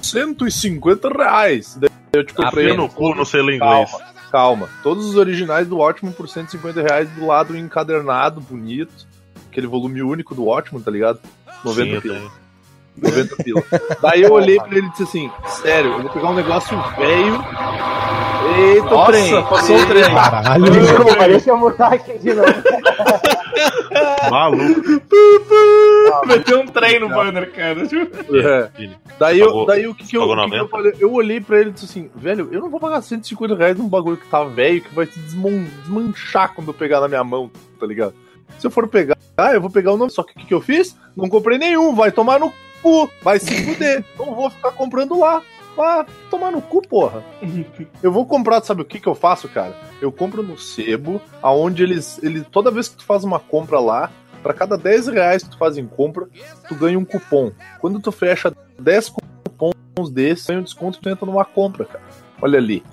150 reais. Daí eu te comprei. Fia no cu, não sei ler inglês. Calma, calma. Todos os originais do Watchman por 150 reais do lado encadernado, bonito. Aquele volume único do Watchman, tá ligado? 90 Sim, eu. 90 pila. Daí eu olhei pra ele e disse assim: Sério, eu vou pegar um negócio velho. Eita, Nossa, trem. passou o trem. Caralho. Desculpa, deixa eu mutar aqui de novo. Maluco. Meteu um trem no banner, cara. É. Daí, eu, daí o que, que, eu, o que que eu 90? falei? Eu olhei pra ele e disse assim: Velho, eu não vou pagar 150 reais num bagulho que tá velho, que vai se desmon- desmanchar quando eu pegar na minha mão, tá ligado? Se eu for pegar, ah, eu vou pegar o nome. Só que o que, que eu fiz? Não comprei nenhum, vai tomar no vai se fuder. Não vou ficar comprando lá. Vai tomar no cu, porra. Eu vou comprar, sabe o que, que eu faço, cara? Eu compro no sebo, aonde eles, eles. Toda vez que tu faz uma compra lá, pra cada 10 reais que tu faz em compra, tu ganha um cupom. Quando tu fecha 10 cupons desses, ganha um desconto e tu entra numa compra, cara. Olha ali.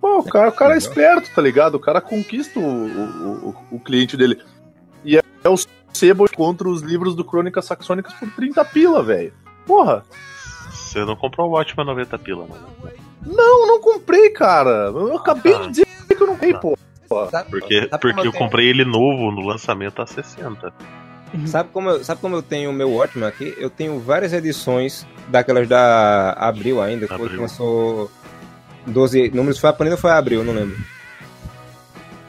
Pô, o cara, o cara é esperto, tá ligado? O cara conquista o, o, o, o cliente dele. E é, é o sebo contra os livros do Crônicas Saxônicas por 30 pila, velho. Porra, Você não comprou o Watchman 90 pila, mano. não, não comprei, cara. Eu acabei de dizer que eu não comprei, pô. Porque, Sabe como porque eu tenho- comprei ele novo no lançamento a 60. Sabe como, eu, sabe como eu tenho o meu Watchman aqui? Eu tenho várias edições daquelas da Abril ainda, que foi que Abril. lançou 12 números. Foi a Panini ou foi a Abril? Não lembro.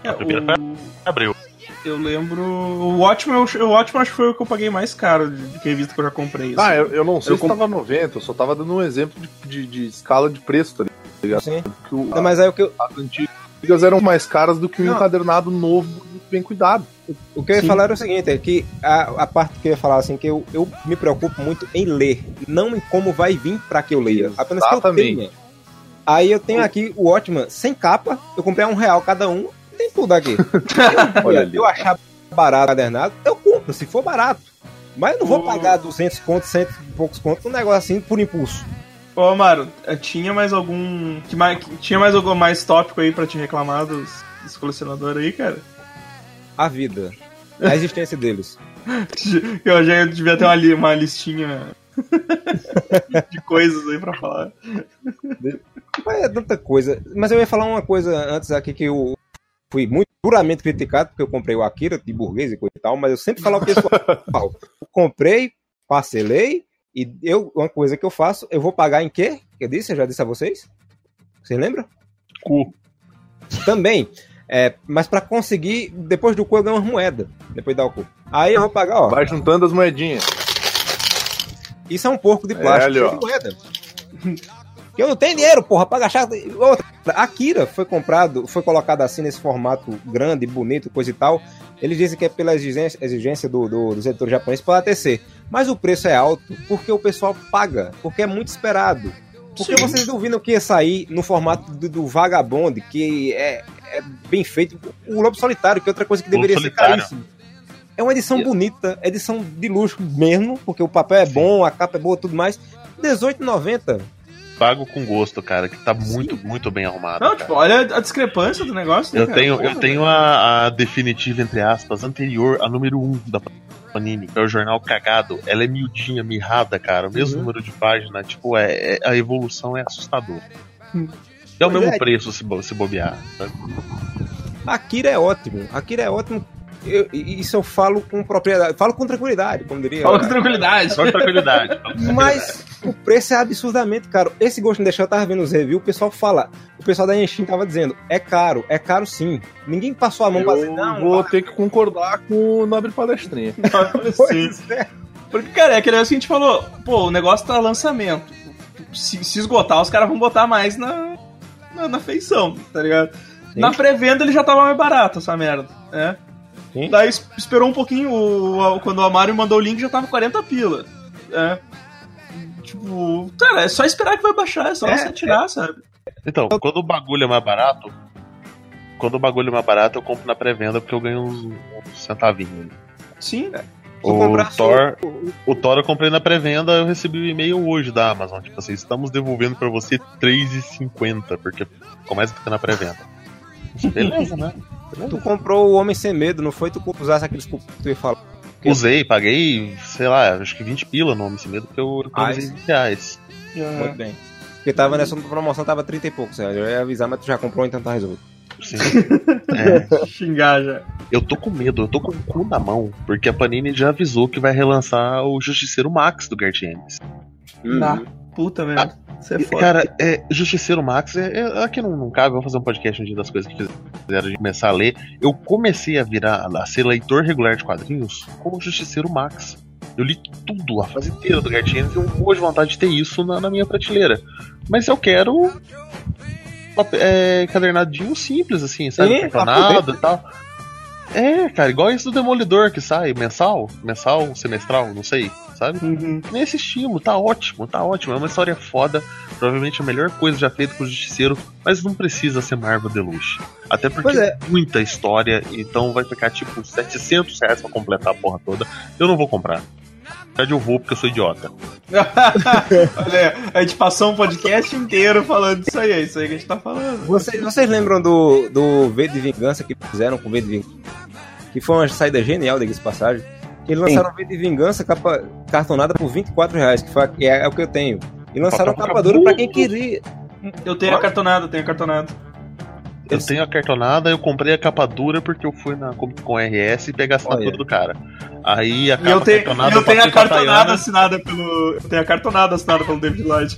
A primeira foi o- Abriu. Eu lembro. O Watchmen, eu- o Watchmen acho que foi o que eu paguei mais caro de, de revista que eu já comprei. Ah, assim. eu, eu não sei Eu se comp- tava 90, eu só tava dando um exemplo de, de, de escala de preço, tá ligado? Sim. Que o- Não, mas aí o que eu, as antigas eram mais caras do que um encadernado novo bem cuidado. o que eu ia Sim. falar era o seguinte, é que a, a parte que eu ia falar assim, que eu, eu me preocupo muito em ler, não em como vai vir pra que eu leia. Apenas que eu Exatamente. tenha. Aí eu tenho aqui o Watchman sem capa, eu comprei a um real cada um, tem tudo aqui. Olha ali. eu achar barato encadernado, eu compro, se for barato. Mas eu não vou O- pagar 200 contos, 100 e poucos contos, um negócio assim por impulso. Ô, Amaro, eh, tinha mais algum. Que mais, tinha mais algum mais tópico aí pra te reclamar dos, dos colecionadores aí, cara? A vida. A existência deles. Eu já devia ter uma, li- uma listinha de coisas aí pra falar. Mas é tanta coisa. Mas eu ia falar uma coisa antes aqui que eu fui muito duramente criticado porque eu comprei o Akira de burguês e coisa e tal, mas eu sempre falo ao pessoal, comprei, parcelei e eu uma coisa que eu faço, eu vou pagar em quê? Eu disse, eu já disse a vocês. Você lembra? Cu. Também. É, mas pra conseguir, depois do cu eu ganho umas moedas. Depois dá o cu. Aí eu vou pagar, ó. Vai juntando as moedinhas. Isso é um porco de É, plástico ali, cheio ó. de moeda. Que eu não tenho dinheiro, porra, pra gastar. Outra, Akira foi comprado, foi colocado assim nesse formato grande, bonito, coisa e tal. Eles dizem que é pela exigência, exigência do, do, dos editores japoneses para ATC. Mas o preço é alto porque o pessoal paga, porque é muito esperado. Porque Sim. vocês duvidam que ia sair no formato do, do Vagabond, que é, é bem feito. O Lobo Solitário, que é outra coisa que deveria ser caríssimo. É uma edição bonita, edição de luxo mesmo, porque o papel é bom, a capa é boa tudo mais. R$18,90. Pago com gosto, cara, que tá muito, muito bem arrumado. Não, cara. tipo, olha a discrepância do negócio. né, Eu cara? tenho, Porra. eu tenho a, a definitiva, entre aspas, anterior, a número 1 um da Panini, que é o jornal cagado. Ela é miudinha, mirrada, cara. O mesmo Uhum. número de página, tipo, é, é- a evolução é assustadora. É o Pois mesmo é. preço se, bo- se bobear. sabe? Akira é ótimo. Akira é ótimo. Eu- isso eu falo com propriedade, falo com tranquilidade, como diria. Com tranquilidade. Só com tranquilidade. só com tranquilidade. Mas o preço é absurdamente caro. Esse Ghost in the Shell eu tava vendo os reviews, o pessoal fala, o pessoal da Enshin tava dizendo, é caro, é caro sim. Ninguém passou a mão pra dizer, Eu não, vou ter que concordar com o Nobre Palestrinha. Sim. pois é. Porque, cara, é aquele negócio que a gente falou, pô, o negócio tá lançamento. Se, se esgotar, os caras vão botar mais na, na, na feição, tá ligado? Na pré-venda ele já tava mais barato, essa merda, né? Sim. Daí es- esperou um pouquinho, o, o- quando o Amário mandou o link já tava 40 pila. É. Tipo, cara, é só esperar que vai baixar, é só É, você tirar, sabe? Então, quando o bagulho é mais barato, quando o bagulho é mais barato, eu compro na pré-venda porque eu ganho uns, uns centavinhos. Sim. Se O Thor, o- o Thor eu comprei na pré-venda, eu recebi o e-mail hoje da Amazon. Tipo assim, estamos devolvendo pra você R$3,50, porque começa a ficar na pré-venda. Beleza, né? Tu comprou o Homem Sem Medo, não foi? Tu usasse aqueles cupons que tu ia falar. Usei, paguei, sei lá, acho que 20 pila no Homem Sem Medo, porque eu economizei Ah, 20 reais. Muito bem. Porque tava nessa promoção, tava 30 e pouco, sério. Eu ia avisar, mas tu já comprou, então tá resolvido. Sim. É, Xingar já. eu tô com medo, eu tô com o cu na mão, porque a Panini já avisou que vai relançar o Justiceiro Max do Garth Ennis. Tá. Puta merda. Você é foda. Cara, é, Justiceiro Max, é, é- aqui não, não cabe, vamos fazer um podcast um dia das coisas que fizeram de começar a ler. Eu comecei a virar, a ser leitor regular de quadrinhos com o Justiceiro Max. Eu li tudo, a fase inteira do Garth Ennis, e eu morro de vontade de ter isso na, na minha prateleira. Mas eu quero é, cadernadinho simples, assim, sabe? É, Cartonado e tal. É, cara, igual esse do Demolidor que sai mensal, mensal, semestral, não sei, sabe? Uhum. Nesse estilo, tá ótimo, tá ótimo. É uma história foda, provavelmente a melhor coisa já feita com o Justiceiro, mas não precisa ser Marvel Deluxe. Até porque é. muita história, então vai ficar tipo 700 reais pra completar a porra toda. Eu não vou comprar. Na verdade, eu vou porque eu sou idiota. Olha, a gente passou um podcast inteiro falando disso aí, é isso aí que a gente tá falando. Vocês, vocês lembram do, do V de Vingança que fizeram com V de Vingança? Que foi uma saída genial, diga-se de passagem. Que eles lançaram V de Vingança capa, cartonada por 24 reais, que, foi, é, é o que eu tenho. E lançaram Papel capa dura pra quem queria. Eu tenho a cartonada, eu tenho a cartonada. Eu tenho a cartonada, eu comprei a capa dura porque eu fui na Comic Con RS e pegar a assinatura Olha. do cara. Aí a capa eu tenho, cartonada eu tenho a cartonada assinada pelo. Eu tenho a cartonada assinada pelo David Lloyd.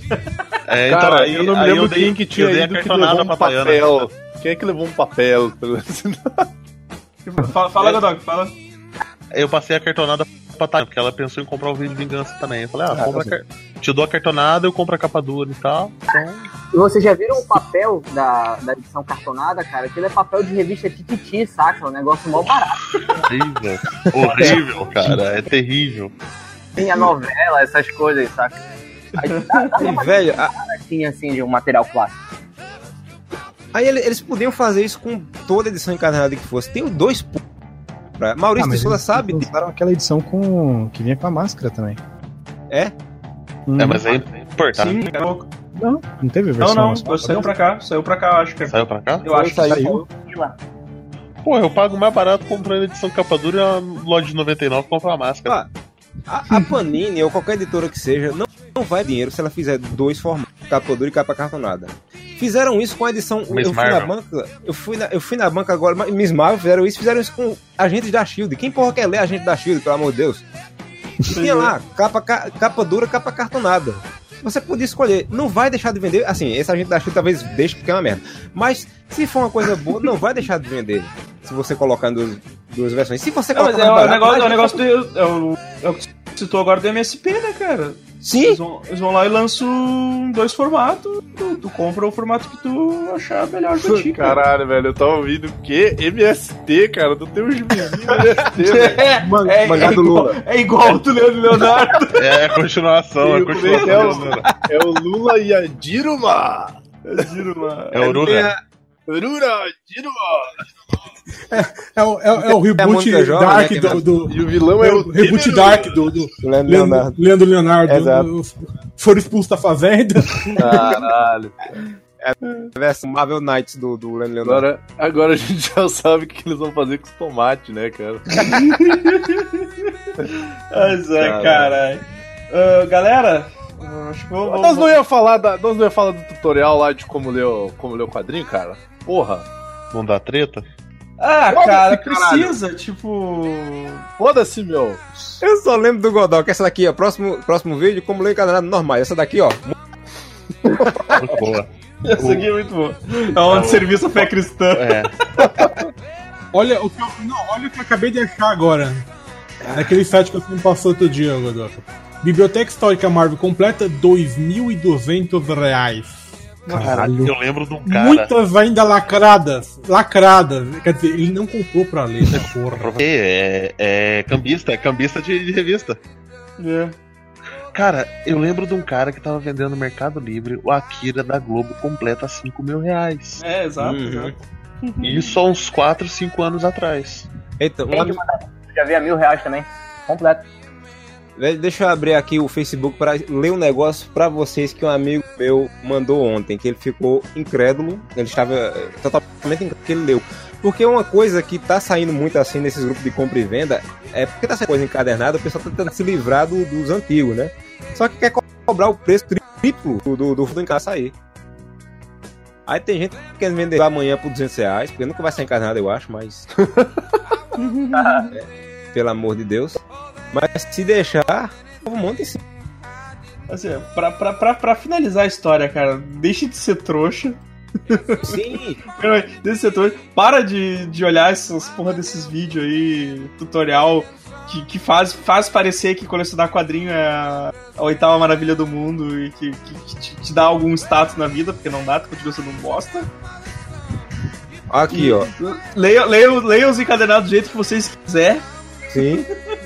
É, Cara, então, aí, eu não me lembro dei, quem que tinha eu dei a cartonada levou um papel. Quem é que levou um papel? Fala, fala Godog, fala. Eu passei a cartonada pra Tayana, porque ela pensou em comprar o vídeo de vingança também. Eu falei, ah, Ah, compra a tá car- te dou a cartonada, eu compro a capa dura e tal. Então, E vocês já viram o papel da, da edição cartonada, cara? Aquilo é papel de revista Tititi, saca? É um negócio mal barato. horrível. horrível, cara. É terrível. Tem a novela, essas coisas, saca? Aí dá, dá uma E, velho, a- assim, assim, de um material clássico. aí ele- eles podiam fazer isso com toda edição encadernada que fosse. Tem dois pu- pra- Maurício Ah, de eles sabe. lançaram aquela edição com que vinha com a máscara também. É? Hum, É, mas é importar. Sim. Não, não teve Não, versão não, nacional? saiu pra cá, saiu pra cá, acho que. Saiu pra cá? Eu acho que Saiu. saiu. Pô, eu pago mais barato comprando a edição capa dura e a loja de 99 compra a máscara. Ah, a, a Panini ou qualquer editora que seja não, não vai dinheiro se ela fizer dois formatos, capa dura e capa cartonada. Fizeram isso com a edição. Miss eu fui na Marvel. banca. Eu fui na, eu fui na banca agora. mas Miss Marvel fizeram isso, fizeram isso com agentes da Shield. Quem porra quer ler agente da Shield, pelo amor de Deus? Tinha lá, capa, ca- capa dura, capa cartonada. Você podia escolher, não vai deixar de vender. Assim, esse agente da Shield talvez deixe porque é uma merda. Mas se for uma coisa boa, não vai deixar de vender. Se você colocar em duas, duas versões. Se você Não, mas colocar é o negócio, é o negócio do. É é que você citou agora do MSP, né, cara? Sim, Eles vão, eles vão lá e lançam dois formatos. Tu, tu compra o formato que tu achar melhor pra ti, cara. Caralho, velho, eu tava ouvindo o quê? MST, cara. Tu tem uns vizinhos MST, velho. É, é, é do igual, Lula. é igual o do Leandro Leonardo. É a continuação, é E como é que é continuação. o- É o Lula e a Diruma. É o Urura. Urura, Diruma. É, o- é, o- é o reboot Mônica Jovem, Dark né, do, do- E o vilão é é o reboot. Dark do, do Leandro Leandro, Leonardo. Leandro Leonardo. Exato. Foram expulsos da fazenda. Caralho. Versus Marvel Knights do, do Leandro Leonardo. Agora, agora a gente já sabe o que eles vão fazer com os tomates, né, cara? Mas é, Caralho. Ah, galera, acho que vou- Nós não ia falar da, nós não ia falar do tutorial lá de como ler o, como ler o quadrinho, cara? Porra. Não dá treta? Ah, cara, caralho. precisa, tipo. Foda-se, meu. Eu só lembro do Godok, essa daqui, ó. Próximo, próximo vídeo, como ler encadenado normal. Essa daqui, ó. Muito boa. Essa aqui é muito boa. É um serviço à fé cristã. É. Olha o que eu, não, olha o que eu acabei de achar agora. Naquele site que você me passou outro dia, Godoko. Biblioteca Histórica Marvel completa 2.200 reais. Caralho, eu lembro de um cara. Muitas ainda lacradas. Lacradas. Quer dizer, ele não comprou pra ler essa porra. É, é, é cambista, é cambista de, de revista. É. Cara, eu lembro de um cara que tava vendendo no Mercado Livre o Akira da Globo completa a 5 mil reais. É, exato, Uhum. exato. Isso há uns 4, 5 anos atrás. Eita, um já vi a mil reais também. Completo. Ve- Deixa eu abrir aqui o Facebook para ler um negócio pra vocês que um amigo meu mandou ontem, que ele ficou incrédulo, ele estava eh, totalmente incrédulo que ele leu. Porque uma coisa que tá saindo muito assim nesses grupos de compra e venda é porque tá saindo coisa encadernada, o pessoal tá tentando se livrar do- dos antigos, né? Só que quer co- cobrar o preço triplo do, do, do, do encadernado sair. Aí tem gente que quer vender amanhã por 200 reais, porque nunca vai sair encadernado, eu acho, mas. É, pelo amor de Deus. Mas se deixar, um monte em cima. Assim, pra, pra, pra, pra finalizar a história, cara, deixe de ser trouxa. Sim, de ser trouxa. Para de, de olhar essas porra desses vídeos aí, tutorial, que, que faz, faz parecer que colecionar quadrinho é a, a oitava maravilha do mundo e que, que, que te, te dá algum status na vida, porque não dá, tu continua sendo um bosta. aqui, ó. Leia, leia, leia os encadenados do jeito que vocês quiser. Sim.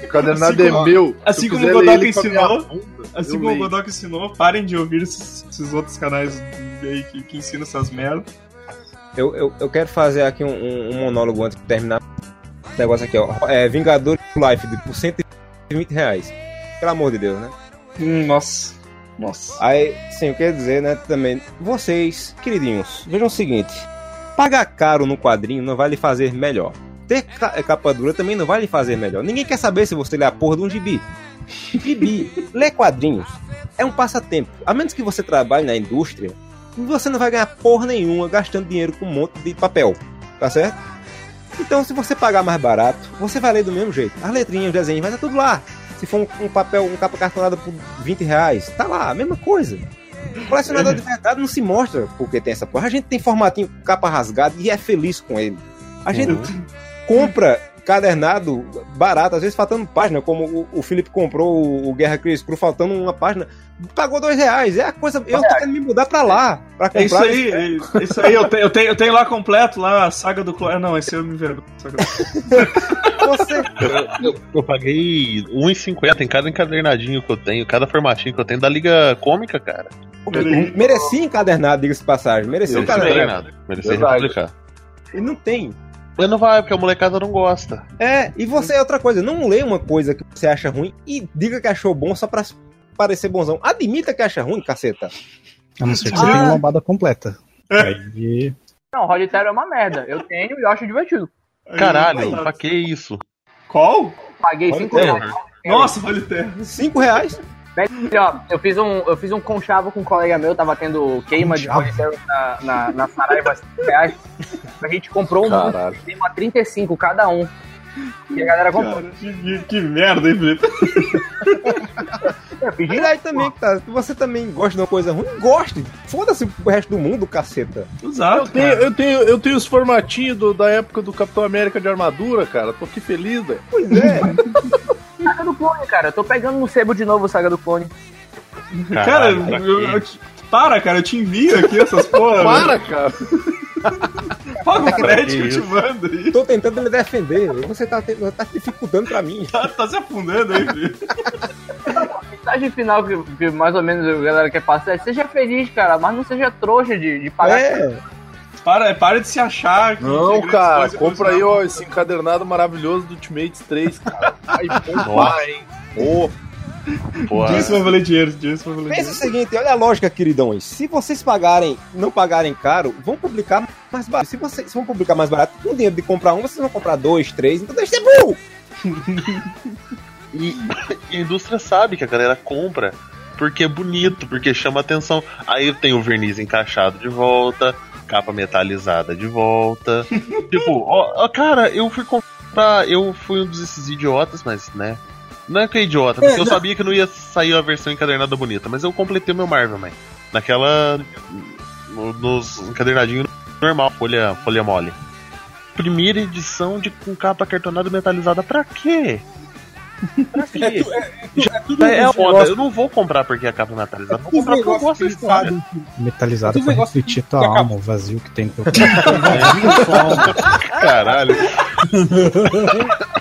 O cadernado Assim é como- meu. assim como o Godok minha ensinou, bunda, Assim como o. Godok ensinou, parem de ouvir esses, esses outros canais aí que, que ensinam essas merdas. Eu, eu, eu quero fazer aqui um, um- um monólogo antes de terminar. Esse negócio aqui, ó. É Vingador Life de- por 120 reais. Pelo amor de Deus, né? Hum, nossa. Nossa. Aí, sim, eu quero dizer, né, também. Vocês, queridinhos, vejam o seguinte: pagar caro no quadrinho não vai lhe fazer melhor. Ter ca- capa dura também não vai lhe fazer melhor. Ninguém quer saber se você lê a porra de um gibi. Gibi, ler quadrinhos é um passatempo. A menos que você trabalhe na indústria, você não vai ganhar porra nenhuma gastando dinheiro com um monte de papel. Tá certo? Então, se você pagar mais barato, você vai ler do mesmo jeito. As letrinhas, os desenhos, vai estar tudo lá. Se for um, um papel, um capa cartonada por 20 reais, tá lá, a mesma coisa. O colecionador de verdade não se mostra porque tem essa porra. A gente tem formatinho capa rasgada e é feliz com ele. A gente compra cadernado barato, às vezes faltando página, como o, o Felipe comprou o, o Guerra Cris Cru faltando uma página, pagou dois reais. É a coisa. Eu tô querendo me mudar pra lá. Pra comprar É isso aí, é isso aí. Eu, te- eu, tenho, eu tenho lá completo, lá a saga do Clone. Não, esse eu me envergonho. Você, Eu, eu paguei 1,50 em cada encadernadinho que eu tenho, cada formatinho que eu tenho da Liga Cômica, cara. merecia encadernado, diga-se de passagem. Merecia encadernado. Merecia republicar. E não tem. Mas não vai, porque a molecada não gosta. É, e você é outra coisa, não lê uma coisa que você acha ruim e diga que achou bom só pra parecer bonzão. Admita que acha ruim, caceta. A não ser que você Ah. tenha uma lombada completa. Aí, Não, Rod Terror é uma merda. Eu tenho e eu acho divertido. Caralho, pra que isso? Qual? Paguei Rod 5 Terror. reais. Nossa, olha o terra. Cinco reais? Melhor, eu fiz um, eu fiz um conchavo com um colega meu, tava tendo queima de colesterol na, na, na Saraiva 5 reais. A gente comprou um monte, Caralho. tem uma 35 cada um. E a galera comprou. Cara, que, que merda, hein, Felipe? Eu fiz Mas aí também, tá, se você também gosta de uma coisa ruim, goste. Foda-se o resto do mundo, caceta. Exato. Eu tenho, eu, tenho, eu tenho os formatinhos do- da época do Capitão América de armadura, cara. Tô aqui feliz, velho. Pois é. Saga do Clone, cara. Eu tô pegando no sebo de novo Saga do Clone. Cara, Caralho, eu, quê? eu te- para, cara, eu te envio aqui essas porra. Para, cara. Paga o frete que eu te mando aí. Tô tentando me defender. Você tá, tá dificultando pra mim. Tá, tá se afundando aí. A mensagem final que, que mais ou menos a galera quer passar é seja feliz, cara, mas não seja trouxa de, de pagar. É. Para, para de se achar. que Não, cara, compra aí, ó, esse encadernado maravilhoso do Ultimates 3, cara. Vai bombar, hein? Ô, Porra. Disso vai valer dinheiro, disso vai valer Pensa o dinheiro. seguinte, olha a lógica, queridões. Se vocês pagarem, não pagarem caro, vão publicar mais barato. Se vocês vão publicar mais barato, com dinheiro de comprar um, vocês vão comprar dois, três, então deixa de ser burro. E, e a indústria sabe que a galera compra porque é bonito, porque chama atenção. Aí tem o verniz encaixado de volta, capa metalizada de volta. tipo, ó, ó, cara, eu fui comprar. Eu fui um desses idiotas, mas, né? Não é que é idiota, porque eu sabia que não ia sair a versão encadernada bonita, mas eu completei o meu Marvel, man. Naquela. no- Nos encadernadinhos normal, folha, folha mole. Primeira edição de com capa cartonada metalizada, pra quê? Pra quê? tudo É, é esse foda, negócio- eu não vou comprar porque a capa é metalizada, vou comprar porque eu gosto que da história. Esses pra refletir tua alma, o vazio que tem no teu Caralho.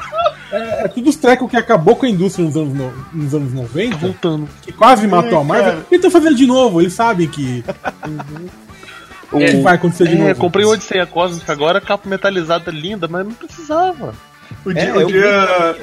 É tudo os trecos que acabou com a indústria nos anos, no- nos anos 90, Voltando. que quase matou a Ai, Marvel. cara. Eles estão fazendo de novo, eles sabem que, que vai acontecer de É, novo. comprei o Odisseia Cósmica agora, capa metalizada linda, mas não precisava. O dia, É, o dia,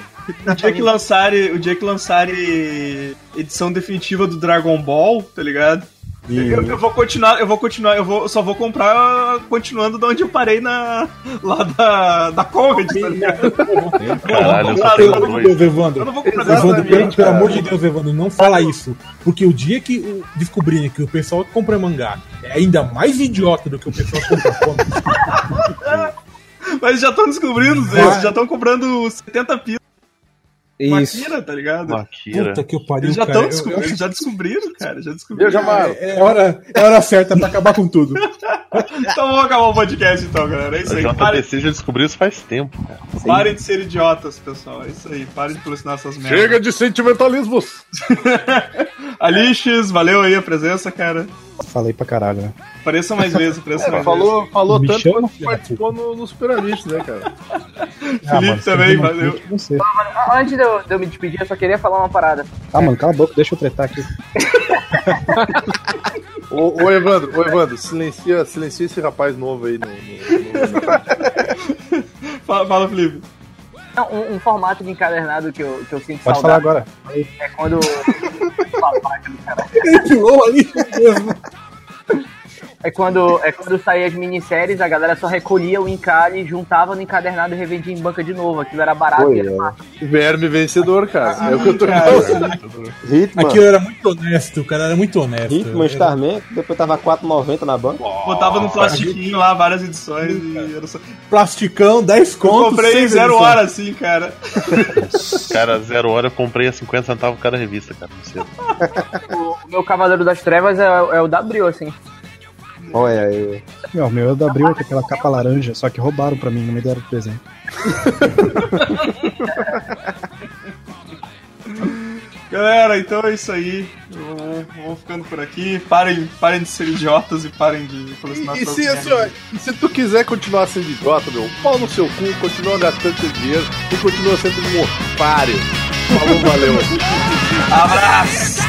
o dia que lançarem, o dia que lançarem edição definitiva do Dragon Ball, tá ligado? Eu, eu vou continuar, eu vou continuar, eu vou, só vou comprar continuando de onde eu parei na lá da da Comedy, tá ligado? Caralho, eu eu Pelo amor de dois. Deus, Evandro. Eu não vou comprar Evandro, pelo, pelo cara. amor de Deus, Evandro, não fala isso. Porque o dia que o- descobrirem que o pessoal que compra mangá é ainda mais idiota do que o pessoal que compra comics, Mas já estão descobrindo, Zé, já estão comprando 70 pilas com Isso. Akira, tá ligado? Akira. puta que eu pariu, Eles já cara. Eu- eu já descobriram, cara, já descobriram. Viu, Jamaro? que É hora, é hora certa pra acabar com tudo. Então vamos acabar o podcast então, galera. É isso aí. Parem, JTC já descobriu isso faz tempo, cara. parem de ser idiotas, pessoal. É isso aí. Parem de colecionar essas merdas. Chega de sentimentalismos. Alixes, valeu aí a presença, cara. Falei pra caralho, né? Apareça mais vezes, apareça mais Falou, falou Me tanto quanto participou no, no Super Amish, né, cara? Ah, Felipe você também, valeu. Você. Antes de eu, de eu me despedir, eu só queria falar uma parada. Ah, mano, cala a boca, deixa eu tretar aqui. Ô, ô, Evandro, ô, Evandro, silencia, silencia esse rapaz novo aí no. no- no- Fala, fala, Felipe. Não, Um, um formato de encadernado que eu, que eu sinto Pode falar saudade agora. é quando. Ele pulou ali mesmo. É quando, é quando saía as minisséries, a galera só recolhia o encalhe, juntava no encadernado e revendia em banca de novo. Aquilo era barato Oi, e era é. massa. Verme vencedor, cara. é o que eu tô cara. Hitman. Aquilo era muito honesto, o cara era muito honesto. Hitman, Starman, depois tava 4,90 na banca. Botava no plastiquinho lá, várias edições e era só... Plasticão, 10 Eu contos. comprei seis zero hora assim, cara. Cara, zero hora eu comprei a 50 centavos cada revista, cara. O meu Cavaleiro das Trevas é, é o W, assim. Olha aí. Meu, o meu é da Abril com aquela capa laranja, só que roubaram pra mim, não me deram de presente. Galera, então é isso aí. Vou ficando por aqui. Parem, parem de ser idiotas e parem de colecionar E, e essas se, e se tu quiser continuar sendo idiota, meu, pau no seu cu, continua gastando teu dinheiro e continua sendo um otário. Falou, valeu. Abraço!